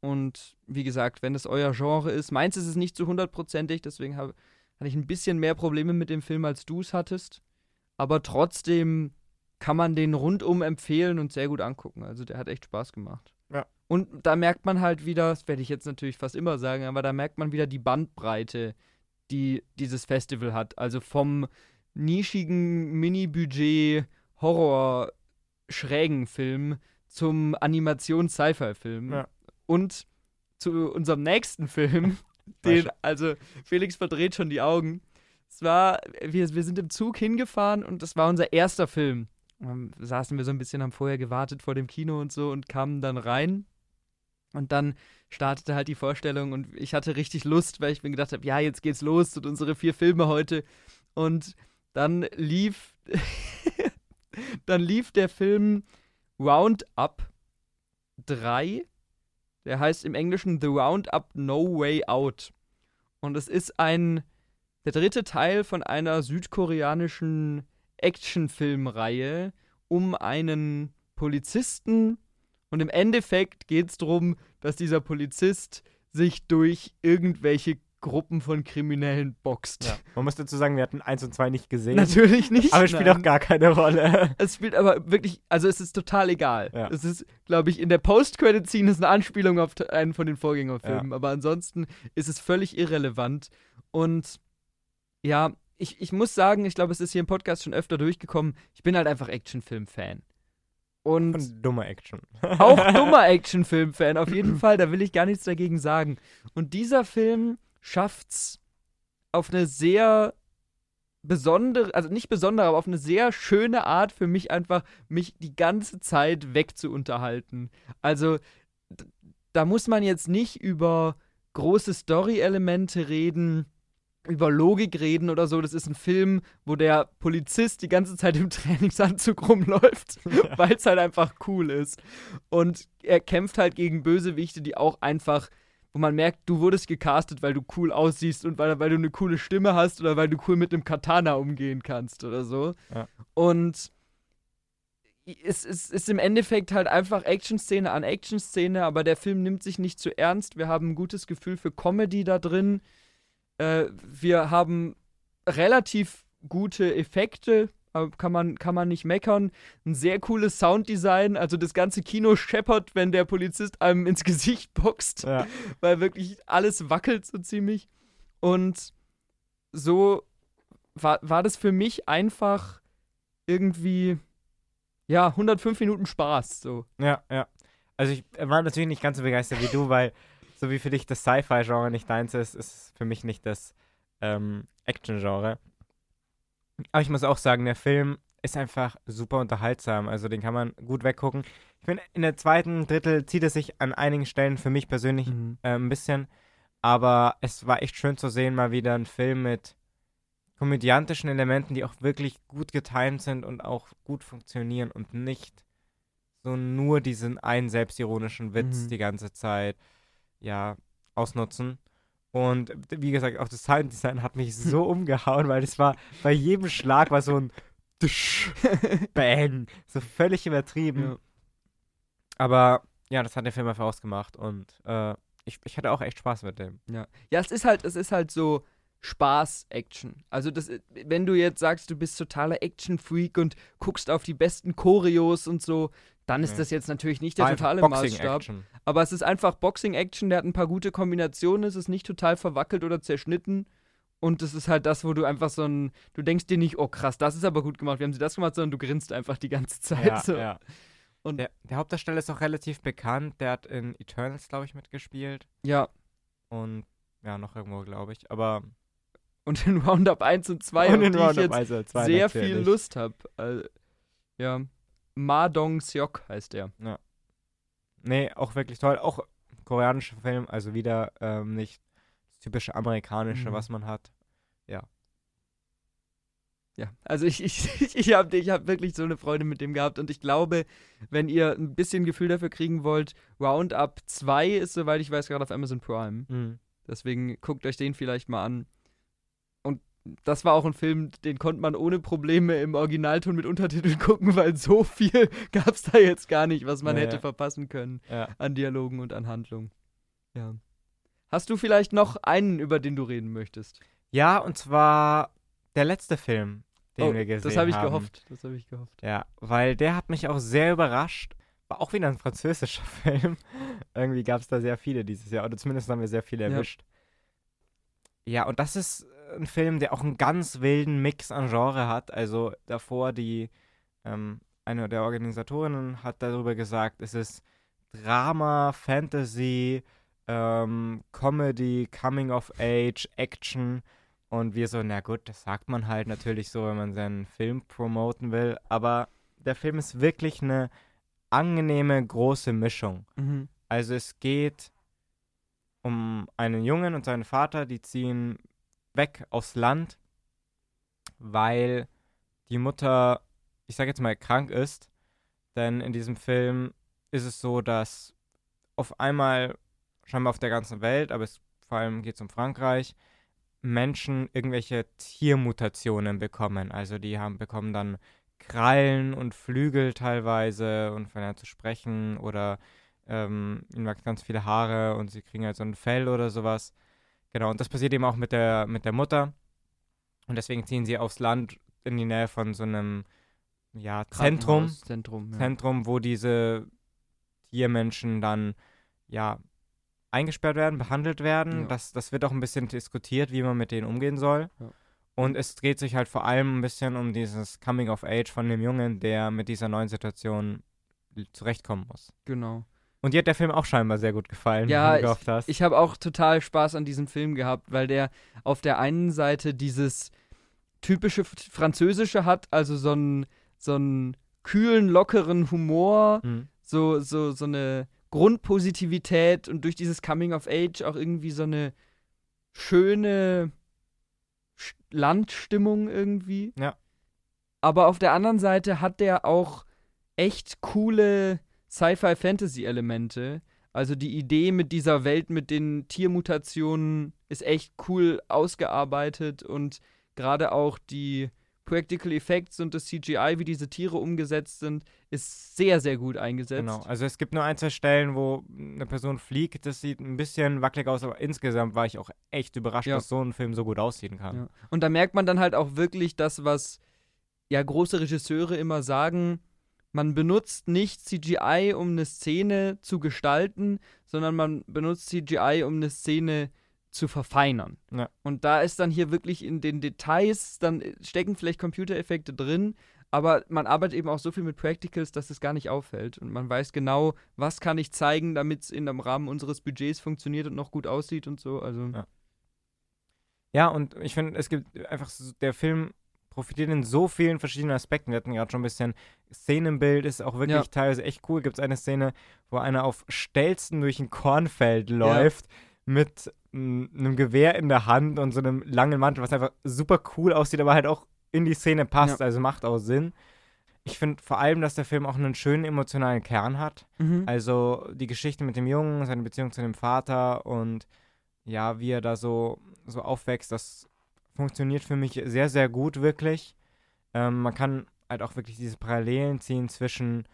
Und wie gesagt, wenn es euer Genre ist, meins ist es nicht zu hundertprozentig, deswegen habe hatte ich ein bisschen mehr Probleme mit dem Film, als du es hattest. Aber trotzdem kann man den rundum empfehlen und sehr gut angucken. Also der hat echt Spaß gemacht.
Ja.
Und da merkt man halt wieder, das werde ich jetzt natürlich fast immer sagen, aber da merkt man wieder die Bandbreite, die dieses Festival hat. Also vom nischigen Mini-Budget Horror-schrägen Film zum Animations-Sci-Fi-Film. Ja. Und zu unserem nächsten Film, den, also Felix verdreht schon die Augen. Es war, wir, wir sind im Zug hingefahren und das war unser erster Film. Dann saßen wir so ein bisschen, haben vorher gewartet vor dem Kino und so und kamen dann rein. Und dann startete halt die Vorstellung und ich hatte richtig Lust, weil ich mir gedacht habe, ja, jetzt geht's los und unsere vier Filme heute. Und dann lief, dann lief der Film Roundup 3 der heißt im Englischen The Roundup No Way Out. Und es ist ein der dritte Teil von einer südkoreanischen Actionfilmreihe um einen Polizisten. Und im Endeffekt geht es darum, dass dieser Polizist sich durch irgendwelche Gruppen von Kriminellen boxt. Ja.
Man muss dazu sagen, wir hatten 1 und 2 nicht gesehen.
Natürlich nicht.
Aber es spielt auch gar keine Rolle.
Es spielt aber wirklich, also es ist total egal. Ja. Es ist, glaube ich, in der Post-Credit-Scene ist eine Anspielung auf einen von den Vorgängerfilmen, ja. aber ansonsten ist es völlig irrelevant. Und ja, ich, ich muss sagen, ich glaube, es ist hier im Podcast schon öfter durchgekommen. Ich bin halt einfach Actionfilm-Fan. Und,
Und dummer Action.
auch dummer Actionfilm-Fan, auf jeden Fall. Da will ich gar nichts dagegen sagen. Und dieser Film schafft's auf eine sehr besondere, also nicht besondere, aber auf eine sehr schöne Art für mich einfach, mich die ganze Zeit wegzuunterhalten. Also da muss man jetzt nicht über große Story-Elemente reden, über Logik reden oder so. Das ist ein Film, wo der Polizist die ganze Zeit im Trainingsanzug rumläuft, ja. weil es halt einfach cool ist. Und er kämpft halt gegen Bösewichte, die auch einfach wo man merkt, du wurdest gecastet, weil du cool aussiehst und weil, weil du eine coole Stimme hast oder weil du cool mit einem Katana umgehen kannst oder so. Ja. Und es, es ist im Endeffekt halt einfach Action-Szene an Action-Szene, aber der Film nimmt sich nicht zu ernst. Wir haben ein gutes Gefühl für Comedy da drin. Äh, wir haben relativ gute Effekte, kann man, kann man nicht meckern. Ein sehr cooles Sounddesign. Also das ganze Kino scheppert, wenn der Polizist einem ins Gesicht boxt, ja. weil wirklich alles wackelt so ziemlich. Und so war, war das für mich einfach irgendwie, ja, 105 Minuten Spaß. So.
Ja, ja. Also ich war natürlich nicht ganz so begeistert wie du, weil so wie für dich das Sci-Fi-Genre nicht deins ist, ist für mich nicht das ähm, Action-Genre. Aber ich muss auch sagen, der Film ist einfach super unterhaltsam. Also den kann man gut weggucken. Ich finde, in der zweiten Drittel zieht es sich an einigen Stellen für mich persönlich mhm. äh, ein bisschen. Aber es war echt schön zu sehen, mal wieder ein Film mit komödiantischen Elementen, die auch wirklich gut getimt sind und auch gut funktionieren und nicht so nur diesen einen selbstironischen Witz mhm. die ganze Zeit ja ausnutzen. Und wie gesagt, auch das Sounddesign hat mich so umgehauen, weil es war bei jedem Schlag war so ein Bang, so völlig übertrieben. Ja. Aber ja, das hat der Film einfach ausgemacht und äh, ich, ich hatte auch echt Spaß mit dem.
Ja. ja, es ist halt, es ist halt so Spaß-Action. Also das, wenn du jetzt sagst, du bist totaler Action-Freak und guckst auf die besten Choreos und so, dann ist ja. das jetzt natürlich nicht der totale Maßstab. Action. Aber es ist einfach Boxing-Action, der hat ein paar gute Kombinationen, es ist nicht total verwackelt oder zerschnitten. Und das ist halt das, wo du einfach so ein, du denkst dir nicht, oh krass, das ist aber gut gemacht, wie haben sie das gemacht, sondern du grinst einfach die ganze Zeit. Ja, so. ja.
Und der, der, Hauptdarsteller ist auch relativ bekannt, der hat in Eternals, glaube ich, mitgespielt.
Ja.
Und ja, noch irgendwo, glaube ich. Aber.
Und in Roundup 1 und 2, und in die Roundup ich jetzt sehr natürlich. viel Lust habe. Also, ja. Ma Dong Seok heißt der.
Ja. Nee, auch wirklich toll. Auch koreanischer Film, also wieder ähm, nicht das typische amerikanische, mhm. was man hat. Ja.
Ja, also ich, ich, ich habe ich hab wirklich so eine Freude mit dem gehabt und ich glaube, wenn ihr ein bisschen Gefühl dafür kriegen wollt, Roundup 2 ist, soweit ich weiß, gerade auf Amazon Prime. Mhm. Deswegen guckt euch den vielleicht mal an das war auch ein Film, den konnte man ohne Probleme im Originalton mit Untertiteln gucken, weil so viel gab es da jetzt gar nicht, was man ja, hätte ja. verpassen können ja. an Dialogen und an Handlung. Ja. Hast du vielleicht noch einen, über den du reden möchtest?
Ja, und zwar der letzte Film, den oh, wir gesehen haben.
Das habe ich gehofft. Das habe ich gehofft.
Ja, weil der hat mich auch sehr überrascht. War auch wieder ein französischer Film. Irgendwie gab es da sehr viele dieses Jahr. Oder zumindest haben wir sehr viele erwischt. Ja, und das ist ein Film, der auch einen ganz wilden Mix an Genre hat. Also davor die, ähm, eine der Organisatorinnen hat darüber gesagt, es ist Drama, Fantasy, ähm, Comedy, Coming of Age, Action. Und wir so, na gut, das sagt man halt natürlich so, wenn man seinen Film promoten will. Aber der Film ist wirklich eine angenehme, große Mischung. Mhm. Also es geht um einen Jungen und seinen Vater, die ziehen weg aufs Land, weil die Mutter, ich sag jetzt mal, krank ist. Denn in diesem Film ist es so, dass auf einmal, scheinbar auf der ganzen Welt, aber es, vor allem geht es um Frankreich, Menschen irgendwelche Tiermutationen bekommen. Also die haben, bekommen dann Krallen und Flügel teilweise und fangen an zu sprechen oder ähm, ihnen wachsen ganz viele Haare und sie kriegen halt so ein Fell oder sowas. Genau, und das passiert eben auch mit der, mit der Mutter. Und deswegen ziehen sie aufs Land in die Nähe von so einem ja, Zentrum,
Zentrum,
ja. Zentrum, wo diese Tiermenschen dann ja eingesperrt werden, behandelt werden.
Ja.
Das, das wird auch ein bisschen diskutiert, wie man mit denen umgehen soll.
Ja.
Und es dreht sich halt vor allem ein bisschen um dieses Coming of Age von dem Jungen, der mit dieser neuen Situation zurechtkommen muss.
Genau.
Und dir hat der Film auch scheinbar sehr gut gefallen,
Ja,
wie du gehofft hast.
Ich habe auch total Spaß an diesem Film gehabt, weil der auf der einen Seite dieses typische Französische hat, also so einen so einen kühlen, lockeren Humor,
Mhm.
so, so, so eine Grundpositivität und durch dieses Coming of Age auch irgendwie so eine schöne Sch- Landstimmung irgendwie.
Ja.
Aber auf der anderen Seite hat der auch echt coole Sci-Fi-Fantasy-Elemente. Also die Idee mit dieser Welt mit den Tiermutationen ist echt cool ausgearbeitet und gerade auch die Practical Effects und das CGI, wie diese Tiere umgesetzt sind, ist sehr, sehr gut eingesetzt.
Genau, also es gibt nur ein, zwei Stellen, wo eine Person fliegt, das sieht ein bisschen wackelig aus, aber insgesamt war ich auch echt überrascht,
Ja.
dass so ein Film so gut aussehen kann.
Ja. Und da merkt man dann halt auch wirklich das, was ja große Regisseure immer sagen. Man benutzt nicht CGI, um eine Szene zu gestalten, sondern man benutzt CGI, um eine Szene zu verfeinern.
Ja.
Und da ist dann hier wirklich in den Details, dann stecken vielleicht Computereffekte drin, aber man arbeitet eben auch so viel mit Practicals, dass es gar nicht auffällt. Und man weiß genau, was kann ich zeigen, damit es in dem Rahmen unseres Budgets funktioniert und noch gut aussieht und so. Also
Ja. Ja, und ich finde, es gibt einfach, so, der Film profitiert in so vielen verschiedenen Aspekten. Wir hatten gerade schon ein bisschen Szenenbild, ist auch wirklich
Ja.
teilweise echt cool. Gibt es eine Szene, wo einer auf Stelzen durch ein Kornfeld läuft mit mm, einem Gewehr in der Hand und so einem langen Mantel, was einfach super cool aussieht, aber halt auch in die Szene passt,
Ja.
also macht auch Sinn. Ich finde vor allem, dass der Film auch einen schönen emotionalen Kern hat.
Mhm.
Also die Geschichte mit dem Jungen, seine Beziehung zu dem Vater und ja, wie er da so, so aufwächst, das funktioniert für mich sehr, sehr gut, wirklich. Ähm, man kann halt auch wirklich diese Parallelen ziehen zwischen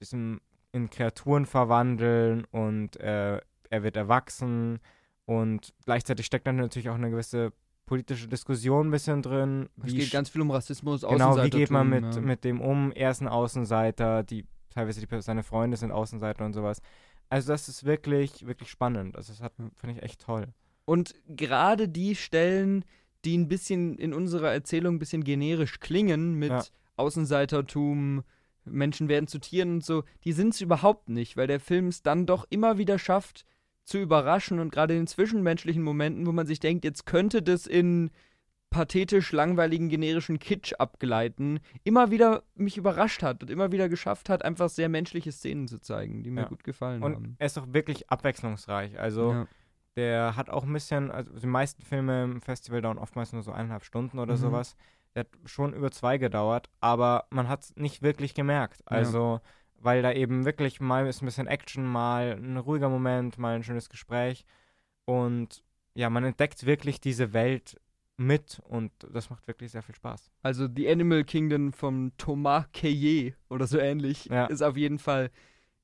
diesem in Kreaturen verwandeln und äh, er wird erwachsen und gleichzeitig steckt dann natürlich auch eine gewisse politische Diskussion ein bisschen drin.
Es geht ganz viel um Rassismus,
Genau, wie geht man mit,
ja.
mit dem um? Er ist ein Außenseiter, die, teilweise die, seine Freunde sind Außenseiter und sowas. Also das ist wirklich, wirklich spannend. Also das hat, finde ich echt toll.
Und gerade die Stellen, die ein bisschen in unserer Erzählung ein bisschen generisch klingen, mit
Ja.
Außenseitertum, Menschen werden zu Tieren und so, die sind es überhaupt nicht, weil der Film es dann doch immer wieder schafft, zu überraschen und gerade in zwischenmenschlichen Momenten, wo man sich denkt, jetzt könnte das in pathetisch langweiligen generischen Kitsch abgleiten, immer wieder mich überrascht hat und immer wieder geschafft hat, einfach sehr menschliche Szenen zu zeigen, die mir
Ja.
gut gefallen
Und
haben.
er ist auch wirklich abwechslungsreich. Also
ja.
Der hat auch ein bisschen, also die meisten Filme im Festival dauern oftmals nur so eineinhalb Stunden oder
Mhm.
sowas. Der hat schon über zwei gedauert, aber man hat es nicht wirklich gemerkt.
Ja.
Also, weil da eben wirklich mal ist ein bisschen Action, mal ein ruhiger Moment, mal ein schönes Gespräch. Und ja, man entdeckt wirklich diese Welt mit und das macht wirklich sehr viel Spaß.
Also The Animal Kingdom von Thomas Caillet oder so ähnlich
Ja.
ist auf jeden Fall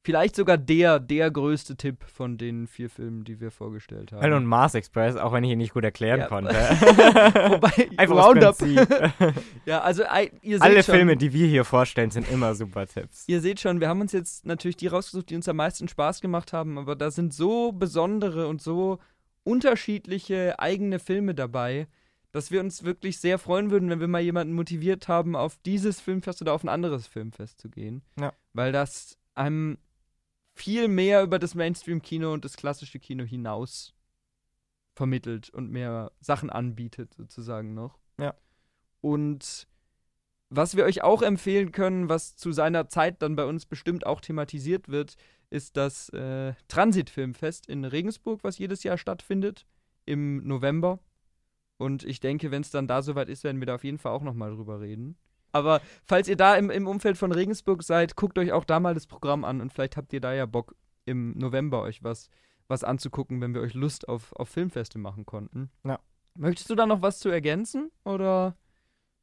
vielleicht sogar der, der größte Tipp von den vier Filmen, die wir vorgestellt haben.
Hell und Mars Express, auch wenn ich ihn nicht gut erklären
Ja.
konnte.
Wobei,
Einfach
Roundup. Ja, also ihr seht
Alle
schon,
Filme, die wir hier vorstellen, sind immer super Tipps.
Ihr seht schon, wir haben uns jetzt natürlich die rausgesucht, die uns am meisten Spaß gemacht haben, aber da sind so besondere und so unterschiedliche eigene Filme dabei, dass wir uns wirklich sehr freuen würden, wenn wir mal jemanden motiviert haben, auf dieses Filmfest oder auf ein anderes Filmfest zu gehen.
Ja.
Weil das einem viel mehr über das Mainstream-Kino und das klassische Kino hinaus vermittelt und mehr Sachen anbietet, sozusagen noch.
Ja.
Und was wir euch auch empfehlen können, was zu seiner Zeit dann bei uns bestimmt auch thematisiert wird, ist das äh, Transitfilmfest in Regensburg, was jedes Jahr stattfindet im November. Und ich denke, wenn es dann da soweit ist, werden wir da auf jeden Fall auch nochmal drüber reden. Aber falls ihr da im, im Umfeld von Regensburg seid, guckt euch auch da mal das Programm an und vielleicht habt ihr da ja Bock, im November euch was, was anzugucken, wenn wir euch Lust auf, auf Filmfeste machen konnten.
Ja.
Möchtest du da noch was zu ergänzen? Oder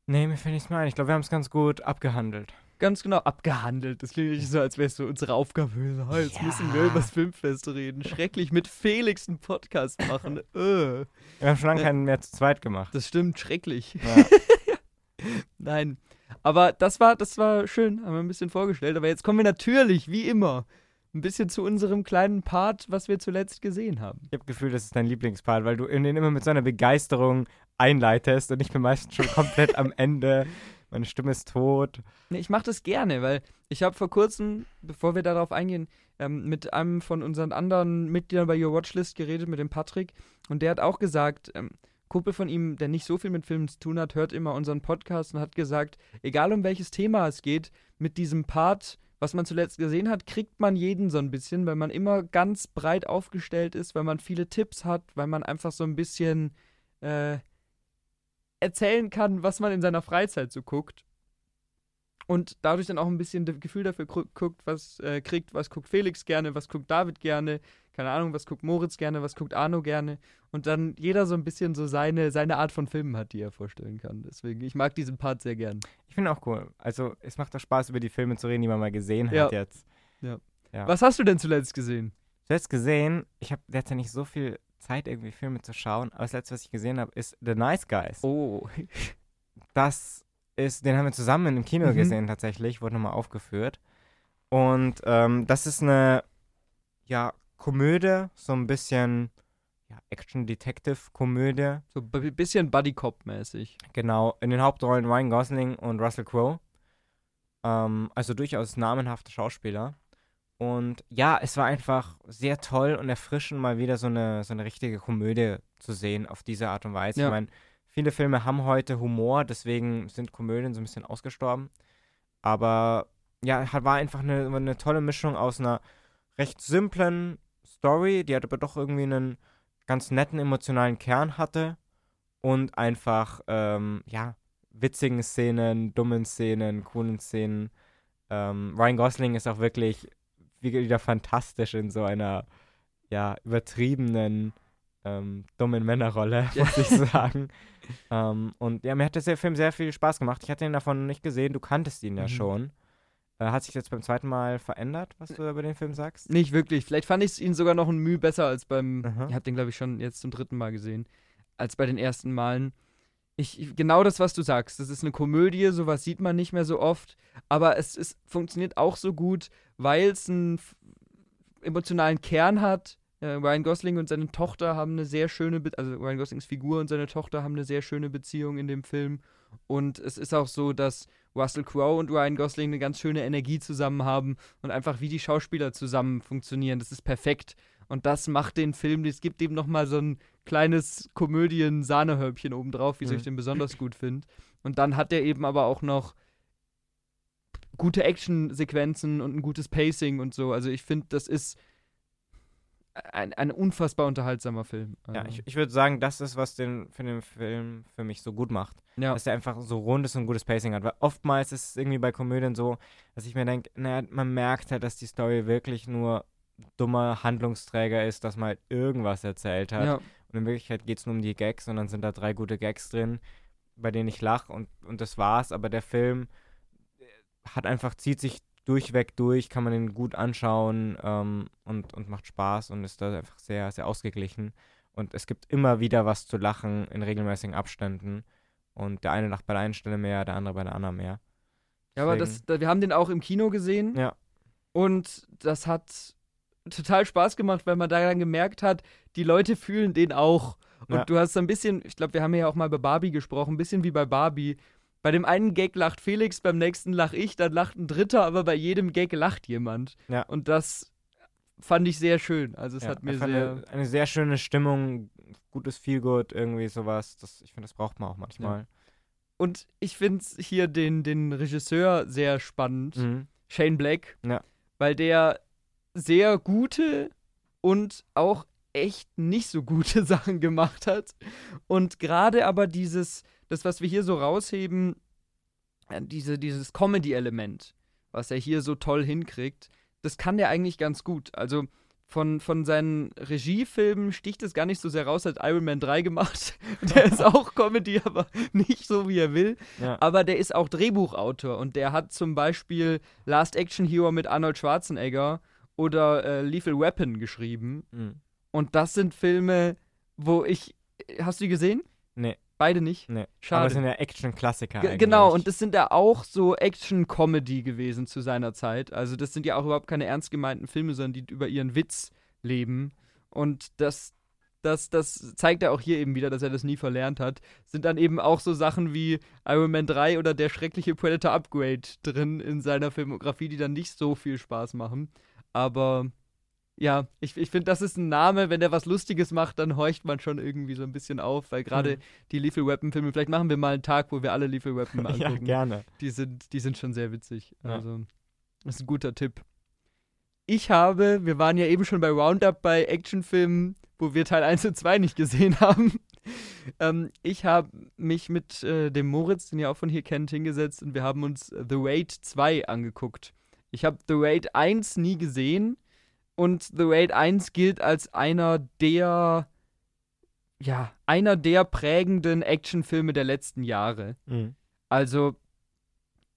Nee, mir fällt nichts mehr ein. Ich glaube, wir haben es ganz gut abgehandelt.
ganz genau abgehandelt? Das klingt richtig so, als wäre es so unsere Aufgabe. So, Jetzt
Ja.
müssen wir über das Filmfest reden. Schrecklich mit Felix einen Podcast machen. äh.
Wir haben schon lange
Ja.
keinen mehr zu zweit gemacht.
Das stimmt, schrecklich.
Ja.
Nein. Aber das war, das war schön, haben wir ein bisschen vorgestellt. Aber jetzt kommen wir natürlich, wie immer, ein bisschen zu unserem kleinen Part, was wir zuletzt gesehen haben.
Ich habe Gefühl, das ist dein Lieblingspart, weil du den immer mit so einer Begeisterung einleitest und ich bin meistens schon komplett am Ende. Meine Stimme ist tot.
Nee, ich mache das gerne, weil ich habe vor kurzem, bevor wir darauf eingehen, ähm, mit einem von unseren anderen Mitgliedern bei Your Watchlist geredet, mit dem Patrick. Und der hat auch gesagt, ähm, Kumpel von ihm, der nicht so viel mit Filmen zu tun hat, hört immer unseren Podcast und hat gesagt, egal um welches Thema es geht, mit diesem Part, was man zuletzt gesehen hat, kriegt man jeden so ein bisschen, weil man immer ganz breit aufgestellt ist, weil man viele Tipps hat, weil man einfach so ein bisschen äh, erzählen kann, was man in seiner Freizeit so guckt. Und dadurch dann auch ein bisschen das Gefühl dafür guckt, was äh, kriegt, was guckt Felix gerne, was guckt David gerne, keine Ahnung, was guckt Moritz gerne, was guckt Arno gerne. Und dann jeder so ein bisschen so seine, seine Art von Filmen hat, die er vorstellen kann. Deswegen, ich mag diesen Part sehr gern.
Ich finde auch cool. Also, es macht doch Spaß, über die Filme zu reden, die man mal gesehen ja. hat jetzt.
Ja. ja. Was hast du denn zuletzt gesehen?
Zuletzt gesehen, ich habe derzeit nicht so viel Zeit, irgendwie Filme zu schauen. Aber das letzte, was ich gesehen habe, ist The Nice Guys.
Oh.
Das ist, den haben wir zusammen im Kino mhm. gesehen tatsächlich, wurde nochmal aufgeführt. Und ähm, das ist eine, ja, Komödie, so ein bisschen ja, Action-Detective-Komödie.
So ein bisschen Buddy-Cop-mäßig.
Genau, in den Hauptrollen Ryan Gosling und Russell Crowe. Ähm, also durchaus namenhafte Schauspieler. Und ja, es war einfach sehr toll und erfrischend, mal wieder so eine, so eine richtige Komödie zu sehen auf diese Art und Weise. Ja. Ich meine, viele Filme haben heute Humor, deswegen sind Komödien so ein bisschen ausgestorben. Aber ja, war einfach eine, eine tolle Mischung aus einer recht simplen Story, die hat aber doch irgendwie einen ganz netten emotionalen Kern hatte und einfach, ähm, ja, witzigen Szenen, dummen Szenen, coolen Szenen. Ähm, Ryan Gosling ist auch wirklich wieder fantastisch in so einer ja, übertriebenen, ähm, dummen Männerrolle, muss ich sagen. ähm, und ja, mir hat der Film sehr viel Spaß gemacht. Ich hatte ihn davon nicht gesehen, du kanntest ihn ja mhm. schon. Äh, hat sich jetzt beim zweiten Mal verändert, was du über den Film sagst?
Nicht wirklich. Vielleicht fand ich ihn sogar noch ein Mühe besser als beim. Aha. Ich habe den, glaube ich, schon jetzt zum dritten Mal gesehen. Als bei den ersten Malen. Ich, genau das, was du sagst. Das ist eine Komödie, sowas sieht man nicht mehr so oft. Aber es ist, funktioniert auch so gut, weil es einen emotionalen Kern hat. Äh, Ryan Gosling und seine Tochter haben eine sehr schöne, Be also Ryan Goslings Figur und seine Tochter haben eine sehr schöne Beziehung in dem Film. Und es ist auch so, dass Russell Crowe und Ryan Gosling eine ganz schöne Energie zusammen haben und einfach wie die Schauspieler zusammen funktionieren. Das ist perfekt. Und das macht den Film, es gibt eben nochmal so ein kleines Komödien-Sahnehäubchen obendrauf, wieso mhm. ich den besonders gut finde. Und dann hat er eben aber auch noch gute Action-Sequenzen und ein gutes Pacing und so. Also ich finde, das ist ein, ein unfassbar unterhaltsamer Film.
Also. Ja, ich, ich würde sagen, das ist, was den, für den Film für mich so gut macht. Ja. Dass er einfach so rundes und gutes Pacing hat. Weil oftmals ist es irgendwie bei Komödien so, dass ich mir denke, naja, man merkt halt, dass die Story wirklich nur dummer Handlungsträger ist, dass man halt irgendwas erzählt hat. Ja. Und in Wirklichkeit geht es nur um die Gags und dann sind da drei gute Gags drin, bei denen ich lache und, und das war's. Aber der Film äh, hat einfach, zieht sich durchweg durch, kann man ihn gut anschauen ähm, und, und macht Spaß und ist da einfach sehr, sehr ausgeglichen. Und es gibt immer wieder was zu lachen in regelmäßigen Abständen. Und der eine lacht bei der einen Stelle mehr, der andere bei der anderen mehr.
Ja, aber das, wir haben den auch im Kino gesehen.
Ja.
Und das hat total Spaß gemacht, weil man daran gemerkt hat, die Leute fühlen den auch. Und ja. du hast so ein bisschen, ich glaube, wir haben ja auch mal bei Barbie gesprochen, ein bisschen wie bei Barbie. Bei dem einen Gag lacht Felix, beim nächsten lach ich, dann lacht ein Dritter, aber bei jedem Gag lacht jemand.
Ja.
Und das fand ich sehr schön. Also es ja, hat mir sehr
eine, eine, sehr schöne Stimmung, gutes Feelgood, irgendwie sowas. Das, ich finde, das braucht man auch manchmal. Ja.
Und ich finde hier den, den Regisseur sehr spannend, mhm. Shane Black,
ja.
weil der sehr gute und auch echt nicht so gute Sachen gemacht hat. Und gerade aber dieses, das, was wir hier so rausheben, äh, diese, dieses Comedy-Element, was er hier so toll hinkriegt, das kann der eigentlich ganz gut. Also von, von seinen Regiefilmen sticht es gar nicht so sehr raus, als Iron Man 3 gemacht. Der ist auch Comedy, aber nicht so, wie er will. Ja. Aber der ist auch Drehbuchautor und der hat zum Beispiel Last Action Hero mit Arnold Schwarzenegger oder äh, Lethal Weapon geschrieben. Mhm. Und das sind Filme, wo ich. Hast du die gesehen?
Nee.
Beide nicht?
Nee.
Schade.
Aber es sind ja Action-Klassiker.
G genau, und das sind ja auch so Action-Comedy gewesen zu seiner Zeit. Also, das sind ja auch überhaupt keine ernst gemeinten Filme, sondern die über ihren Witz leben. Und das, das, das zeigt er auch hier eben wieder, dass er das nie verlernt hat. Sind dann eben auch so Sachen wie Iron Man 3 oder der schreckliche Predator Upgrade drin in seiner Filmografie, die dann nicht so viel Spaß machen. Aber ja, ich, ich finde, das ist ein Name, wenn der was Lustiges macht, dann horcht man schon irgendwie so ein bisschen auf, weil gerade mhm. die Lethal Weapon Filme, vielleicht machen wir mal einen Tag, wo wir alle Lethal Weapon angucken.
ja, gerne.
Die sind, die sind schon sehr witzig. Ja. Also, das ist ein guter Tipp. Ich habe, wir waren ja eben schon bei Roundup bei Actionfilmen, wo wir Teil 1 und 2 nicht gesehen haben. ähm, ich habe mich mit äh, dem Moritz, den ihr auch von hier kennt, hingesetzt und wir haben uns The Raid 2 angeguckt. Ich habe The Raid 1 nie gesehen und The Raid 1 gilt als einer der, ja, einer der prägenden Actionfilme der letzten Jahre. Mhm. Also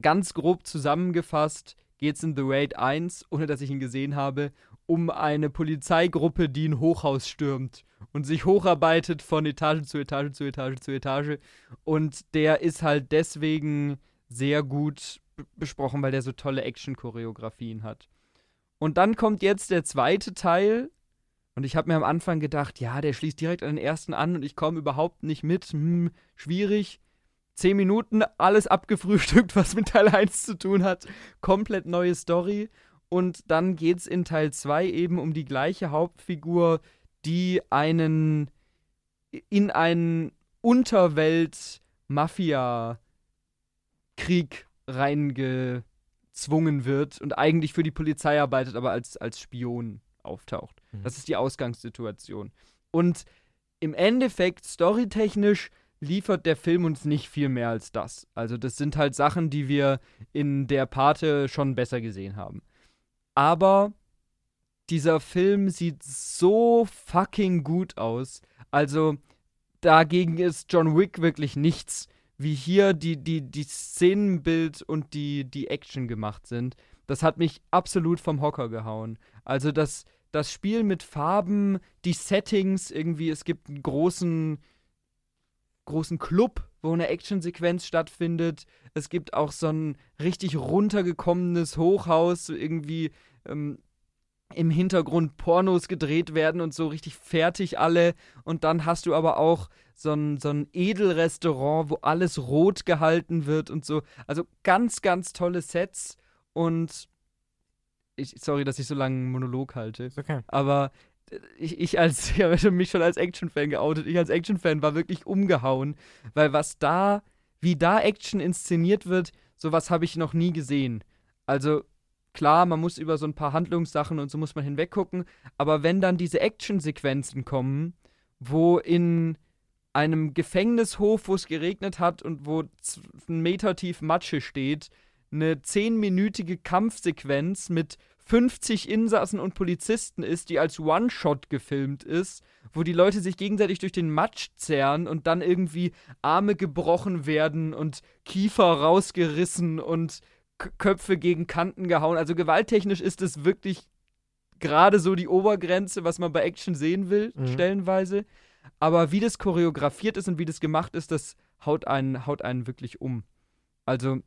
ganz grob zusammengefasst geht es in The Raid 1, ohne dass ich ihn gesehen habe, um eine Polizeigruppe, die ein Hochhaus stürmt und sich hocharbeitet von Etage zu Etage zu Etage zu Etage. Und der ist halt deswegen sehr gut besprochen, weil der so tolle Action-Choreografien hat. Und dann kommt jetzt der zweite Teil. Und ich habe mir am Anfang gedacht, ja, der schließt direkt an den ersten an und ich komme überhaupt nicht mit. Hm, schwierig. Zehn Minuten, alles abgefrühstückt, was mit Teil 1 zu tun hat. Komplett neue Story. Und dann geht es in Teil 2 eben um die gleiche Hauptfigur, die einen in einen Unterwelt-Mafia-Krieg reinge gezwungen wird und eigentlich für die Polizei arbeitet, aber als, als Spion auftaucht. Mhm. Das ist die Ausgangssituation. Und im Endeffekt, storytechnisch, liefert der Film uns nicht viel mehr als das. Also, das sind halt Sachen, die wir in der Pate schon besser gesehen haben. Aber dieser Film sieht so fucking gut aus. Also, dagegen ist John Wick wirklich nichts wie hier die, die, die Szenenbild und die, die Action gemacht sind, das hat mich absolut vom Hocker gehauen. Also das, das Spiel mit Farben, die Settings, irgendwie, es gibt einen großen, großen Club, wo eine Actionsequenz stattfindet. Es gibt auch so ein richtig runtergekommenes Hochhaus, irgendwie ähm, im Hintergrund Pornos gedreht werden und so richtig fertig alle. Und dann hast du aber auch so ein, so ein Edelrestaurant, wo alles rot gehalten wird und so. Also ganz, ganz tolle Sets und ich, sorry, dass ich so lange einen Monolog halte.
Okay.
Aber ich, ich als, ich habe mich schon als Action-Fan geoutet. Ich als Action-Fan war wirklich umgehauen, weil was da, wie da Action inszeniert wird, sowas habe ich noch nie gesehen. Also klar, man muss über so ein paar Handlungssachen und so muss man hinweggucken, aber wenn dann diese Action-Sequenzen kommen, wo in einem Gefängnishof, wo es geregnet hat und wo ein Meter tief Matsche steht, eine zehnminütige Kampfsequenz mit 50 Insassen und Polizisten ist, die als One-Shot gefilmt ist, wo die Leute sich gegenseitig durch den Matsch zerren und dann irgendwie Arme gebrochen werden und Kiefer rausgerissen und Köpfe gegen Kanten gehauen. Also gewalttechnisch ist es wirklich gerade so die Obergrenze, was man bei Action sehen will, mhm. stellenweise. Aber wie das choreografiert ist und wie das gemacht ist, das haut einen, haut einen wirklich um. Also,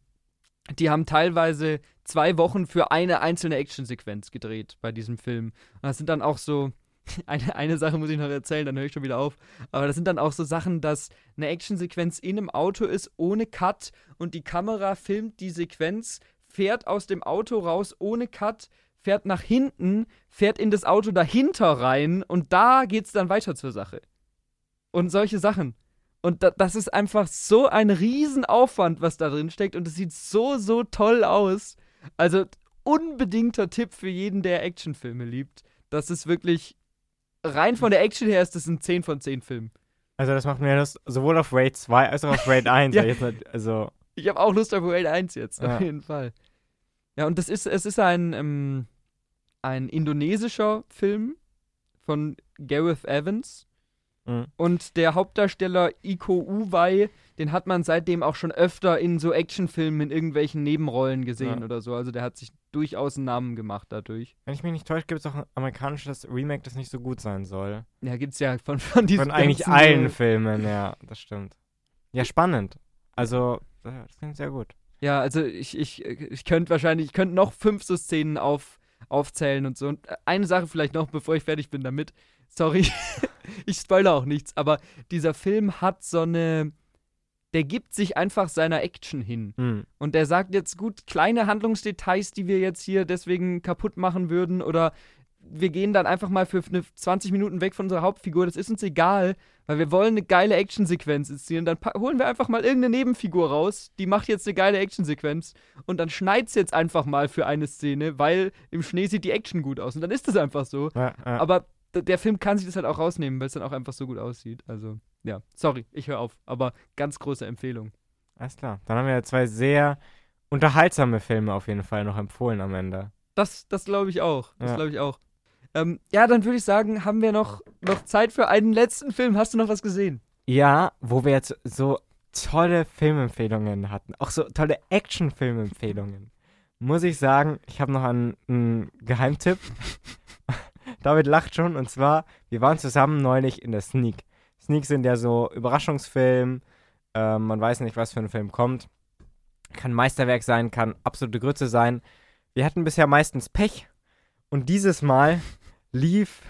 die haben teilweise zwei Wochen für eine einzelne Actionsequenz gedreht bei diesem Film. Und das sind dann auch so, eine, eine Sache muss ich noch erzählen, dann höre ich schon wieder auf. Aber das sind dann auch so Sachen, dass eine Actionsequenz in einem Auto ist, ohne Cut und die Kamera filmt die Sequenz, fährt aus dem Auto raus ohne Cut, fährt nach hinten, fährt in das Auto dahinter rein und da geht es dann weiter zur Sache und solche Sachen. Und da, das ist einfach so ein Riesenaufwand, was da drin steckt. Und es sieht so, so toll aus. Also unbedingter Tipp für jeden, der Actionfilme liebt. Das ist wirklich, rein von der Action her ist das ein 10 von 10 Film.
Also das macht mir Lust, sowohl auf Raid 2 als auch auf Raid 1. ja. also
ich habe auch Lust auf Raid 1 jetzt, ja. auf jeden Fall. Ja, und das ist, es ist ein, ähm, ein indonesischer Film von Gareth Evans. Mhm. Und der Hauptdarsteller Iko Uwei, den hat man seitdem auch schon öfter in so Actionfilmen in irgendwelchen Nebenrollen gesehen ja. oder so. Also der hat sich durchaus einen Namen gemacht dadurch.
Wenn ich mich nicht täusche, gibt es auch ein amerikanisches Remake, das nicht so gut sein soll.
Ja, gibt es ja von, von diesen
Von eigentlich allen Filmen, ja, das stimmt. Ja, spannend. Also, das klingt sehr gut.
Ja, also ich, ich, ich könnte wahrscheinlich, ich könnte noch fünf so Szenen auf, aufzählen und so. Und eine Sache vielleicht noch, bevor ich fertig bin damit. Sorry, ich spoilere auch nichts, aber dieser Film hat so eine. Der gibt sich einfach seiner Action hin.
Mhm.
Und der sagt jetzt gut, kleine Handlungsdetails, die wir jetzt hier deswegen kaputt machen würden, oder wir gehen dann einfach mal für eine 20 Minuten weg von unserer Hauptfigur, das ist uns egal, weil wir wollen eine geile Actionsequenz inszenieren. Dann holen wir einfach mal irgendeine Nebenfigur raus, die macht jetzt eine geile Actionsequenz und dann schneit es jetzt einfach mal für eine Szene, weil im Schnee sieht die Action gut aus und dann ist das einfach so.
Ja, ja.
Aber der Film kann sich das halt auch rausnehmen, weil es dann auch einfach so gut aussieht. Also, ja, sorry, ich höre auf, aber ganz große Empfehlung.
Alles klar. Dann haben wir zwei sehr unterhaltsame Filme auf jeden Fall noch empfohlen am Ende.
Das, das glaube ich auch. Das
Ja.
glaube ich auch. Ähm, ja, dann würde ich sagen, haben wir noch, noch Zeit für einen letzten Film. Hast du noch was gesehen?
Ja, wo wir jetzt so tolle Filmempfehlungen hatten, auch so tolle Action-Filmempfehlungen, muss ich sagen, ich habe noch einen, einen Geheimtipp. David lacht schon und zwar, wir waren zusammen neulich in der Sneak. Sneak sind ja so Überraschungsfilm, äh, man weiß nicht, was für ein Film kommt. Kann Meisterwerk sein, kann absolute Grütze sein. Wir hatten bisher meistens Pech und dieses Mal lief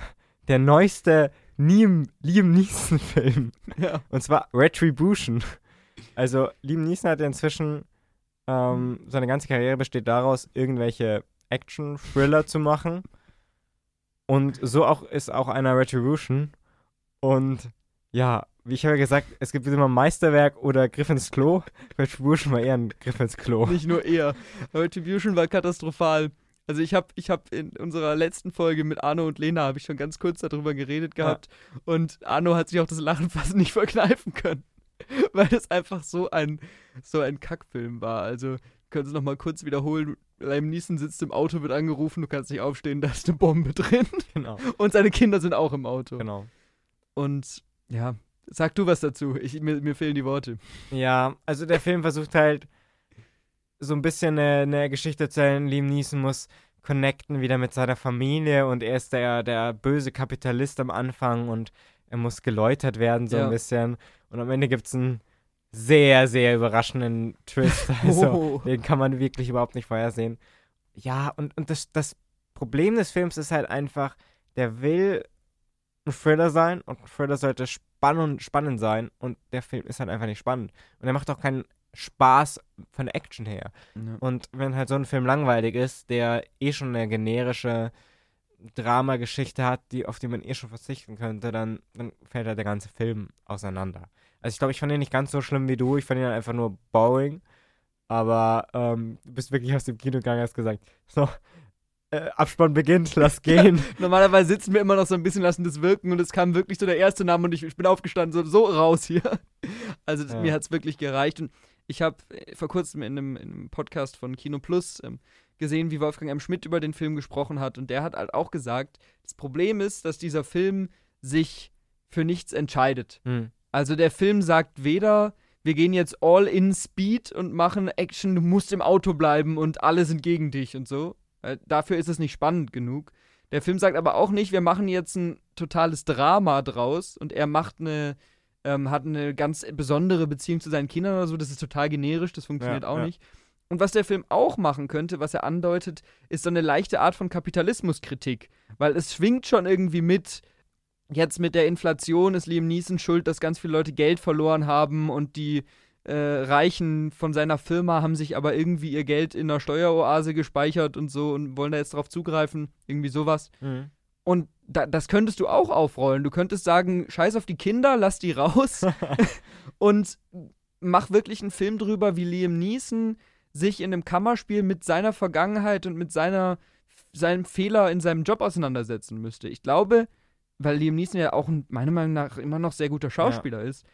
der neueste Liam, Liam Neeson-Film.
Ja.
Und zwar Retribution. Also Liam Neeson hat inzwischen ähm, seine ganze Karriere besteht daraus, irgendwelche Action-Thriller zu machen. Und so auch ist auch einer Retribution. Und ja, wie ich habe ja gesagt, es gibt immer Meisterwerk oder Griff ins Klo. Retribution war eher ein Griff ins Klo.
Nicht nur er. Retribution war katastrophal. Also ich habe ich hab in unserer letzten Folge mit Arno und Lena habe ich schon ganz kurz darüber geredet gehabt und Arno hat sich auch das Lachen fast nicht verkneifen können, weil es einfach so ein so ein Kackfilm war. Also können Sie noch mal kurz wiederholen. Liam Neeson sitzt im Auto, wird angerufen, du kannst nicht aufstehen, da ist eine Bombe drin
Genau.
und seine Kinder sind auch im Auto.
genau.
Und ja, sag du was dazu. Ich, mir, mir fehlen die Worte.
Ja, also der Film versucht halt so ein bisschen eine, eine Geschichte zu erzählen. Liam Neeson muss connecten wieder mit seiner Familie und er ist der, der böse Kapitalist am Anfang und er muss geläutert werden so
Ja.
ein bisschen. Und am Ende gibt es einen sehr, sehr überraschenden Twist. Also,
Oh.
den kann man wirklich überhaupt nicht vorhersehen. Ja, und, und das, das Problem des Films ist halt einfach, der will ein Thriller sein und ein Thriller sollte spannend, spannend sein und der Film ist halt einfach nicht spannend. Und er macht auch keinen Spaß von der Action her.
Ja.
Und wenn halt so ein Film langweilig ist, der eh schon eine generische Dramageschichte hat, die, auf die man eh schon verzichten könnte, dann, dann fällt halt der ganze Film auseinander. Also ich glaube, ich fand ihn nicht ganz so schlimm wie du, ich fand ihn einfach nur boring. Aber ähm, du bist wirklich aus dem Kino gegangen, hast gesagt, so, äh, Abspann beginnt, lass gehen.
Normalerweise sitzen wir immer noch so ein bisschen, lassen das wirken und es kam wirklich so der erste Name und ich, ich bin aufgestanden, so, so raus hier. Also das,
Ja.
mir hat es wirklich gereicht und ich habe vor kurzem in einem, in einem Podcast von Kino Plus ähm, gesehen, wie Wolfgang M. Schmidt über den Film gesprochen hat und der hat halt auch gesagt, das Problem ist, dass dieser Film sich für nichts entscheidet.
Hm.
Also der Film sagt weder, wir gehen jetzt all in Speed und machen Action, du musst im Auto bleiben und alle sind gegen dich und so. Weil dafür ist es nicht spannend genug. Der Film sagt aber auch nicht, wir machen jetzt ein totales Drama draus und er macht eine, ähm, hat eine ganz besondere Beziehung zu seinen Kindern oder so. Das ist total generisch, das funktioniert
Ja,
auch
ja.
nicht. Und was der Film auch machen könnte, was er andeutet, ist so eine leichte Art von Kapitalismuskritik. Weil es schwingt schon irgendwie mit, jetzt mit der Inflation ist Liam Neeson schuld, dass ganz viele Leute Geld verloren haben und die äh, Reichen von seiner Firma haben sich aber irgendwie ihr Geld in einer Steueroase gespeichert und so und wollen da jetzt drauf zugreifen. Irgendwie sowas.
Hm.
Und da, das könntest du auch aufrollen. Du könntest sagen, scheiß auf die Kinder, lass die raus und mach wirklich einen Film drüber, wie Liam Neeson sich in einem Kammerspiel mit seiner Vergangenheit und mit seiner, seinem Fehler in seinem Job auseinandersetzen müsste. Ich glaube, weil Liam Neeson ja auch ein, meiner Meinung nach immer noch sehr guter Schauspieler ist,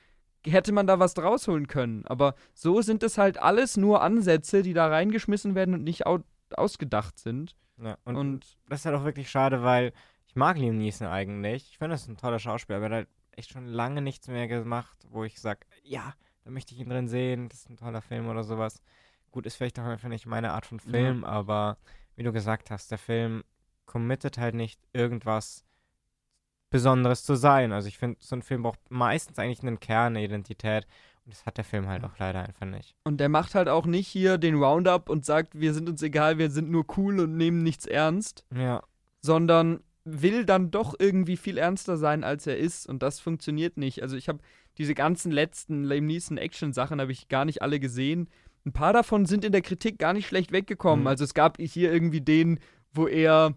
hätte man da was draus holen können. Aber so sind es halt alles nur Ansätze, die da reingeschmissen werden und nicht au ausgedacht sind.
Ja, und,
Und
das ist halt auch wirklich schade, weil ich mag Liam Neeson eigentlich. Ich finde, das ist ein toller Schauspieler, aber er hat halt echt schon lange nichts mehr gemacht, wo ich sage, ja, da möchte ich ihn drin sehen, das ist ein toller Film oder sowas. Gut, ist vielleicht auch einfach nicht meine Art von Film, aber wie du gesagt hast, der Film committet halt nicht irgendwas Besonderes zu sein. Also ich finde, so ein Film braucht meistens eigentlich einen Kern, eine Identität. Und das hat der Film halt auch leider einfach nicht.
Und der macht halt auch nicht hier den Roundup und sagt, wir sind uns egal, wir sind nur cool und nehmen nichts ernst.
Ja.
Sondern will dann doch irgendwie viel ernster sein, als er ist. Und das funktioniert nicht. Also ich habe diese ganzen letzten Liam Neeson Action-Sachen habe ich gar nicht alle gesehen. Ein paar davon sind in der Kritik gar nicht schlecht weggekommen. Mhm. Also es gab hier irgendwie den, wo er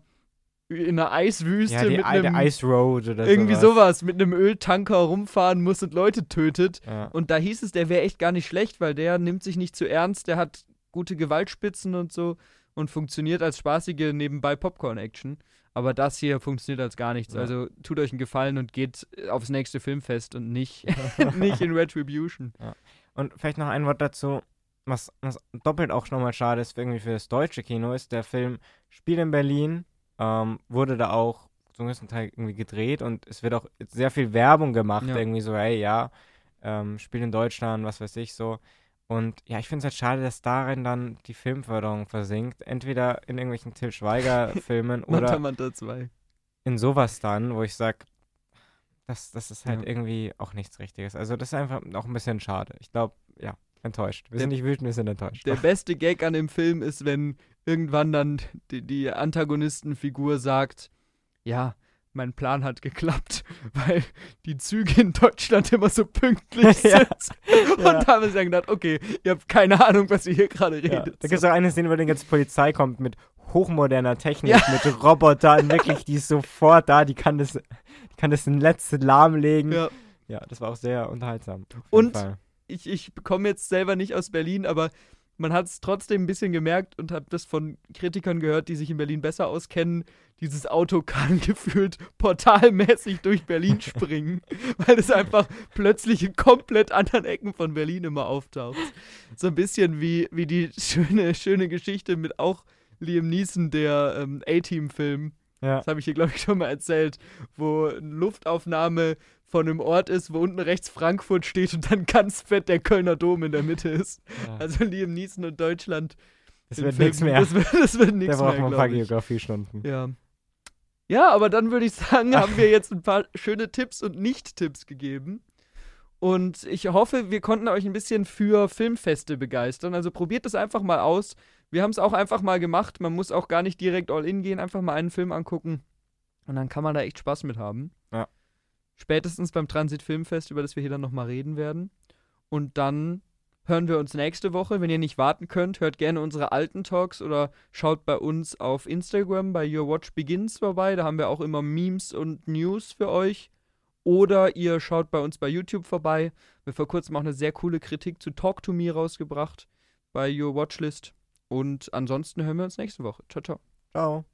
in einer Eiswüste ja, mit einem
Ice Road oder
irgendwie sowas. sowas mit einem Öltanker rumfahren muss und Leute tötet. Ja. Und da hieß es, der wäre echt gar nicht schlecht, weil der nimmt sich nicht zu ernst, der hat gute Gewaltspitzen und so und funktioniert als spaßige nebenbei Popcorn-Action. Aber das hier funktioniert als gar nichts. Ja. Also tut euch einen Gefallen und geht aufs nächste Filmfest und nicht, nicht in Retribution.
Ja. Und vielleicht noch ein Wort dazu, was, was doppelt auch nochmal schade ist irgendwie für das deutsche Kino, ist der Film Spiel in Berlin, ähm, wurde da auch zum größten Teil irgendwie gedreht und es wird auch sehr viel Werbung gemacht, ja. irgendwie so, hey, ja, ähm, Spiel in Deutschland, was weiß ich so. Und ja, ich finde es halt schade, dass darin dann die Filmförderung versinkt. Entweder in irgendwelchen Till Schweiger-Filmen oder
Manta 2.
in sowas dann, wo ich sage, das, das ist halt ja. irgendwie auch nichts Richtiges. Also das ist einfach auch ein bisschen schade. Ich glaube, ja, enttäuscht. Wir der, sind nicht wütend, wir sind enttäuscht.
Der beste Gag an dem Film ist, wenn irgendwann dann die, die Antagonistenfigur sagt, ja, mein Plan hat geklappt, weil die Züge in Deutschland immer so pünktlich sind. ja. Und da haben wir dann gedacht, okay, ihr habt keine Ahnung, was ihr hier gerade redet. Ja. Da
gibt es auch eine Szene, wo die ganze Polizei kommt mit hochmoderner Technik, ja. mit Robotern, wirklich, die ist sofort da, die kann das, die kann das in letzte lahmlegen. Ja. ja, das war auch sehr unterhaltsam.
Und ich, ich komme jetzt selber nicht aus Berlin, aber man hat es trotzdem ein bisschen gemerkt und hat das von Kritikern gehört, die sich in Berlin besser auskennen. Dieses Auto kann gefühlt portalmäßig durch Berlin springen, weil es einfach plötzlich in komplett anderen Ecken von Berlin immer auftaucht. So ein bisschen wie, wie die schöne, schöne Geschichte mit auch Liam Neeson, der ähm, A-Team-Film. Ja. Das habe ich hier, glaube ich, schon mal erzählt, wo eine Luftaufnahme von einem Ort ist, wo unten rechts Frankfurt steht und dann ganz fett der Kölner Dom in der Mitte ist. Ja. Also Liam Neeson und Deutschland.
Das wird nichts mehr.
Das wird, das wird nichts mehr.
Da braucht man ein paar Geografiestunden.
Ja. Ja, aber dann würde ich sagen, haben wir jetzt ein paar schöne Tipps und Nicht-Tipps gegeben. Und ich hoffe, wir konnten euch ein bisschen für Filmfeste begeistern. Also probiert es einfach mal aus. Wir haben es auch einfach mal gemacht. Man muss auch gar nicht direkt all in gehen, einfach mal einen Film angucken. Und dann kann man da echt Spaß mit haben.
Ja
spätestens beim Transit Filmfest, über das wir hier dann nochmal reden werden. Und dann hören wir uns nächste Woche. Wenn ihr nicht warten könnt, hört gerne unsere alten Talks oder schaut bei uns auf Instagram bei Your Watch Begins vorbei. Da haben wir auch immer Memes und News für euch. Oder ihr schaut bei uns bei YouTube vorbei. Wir haben vor kurzem auch eine sehr coole Kritik zu Talk to Me rausgebracht bei Your Watchlist. Und ansonsten hören wir uns nächste Woche. Ciao, ciao.
Ciao.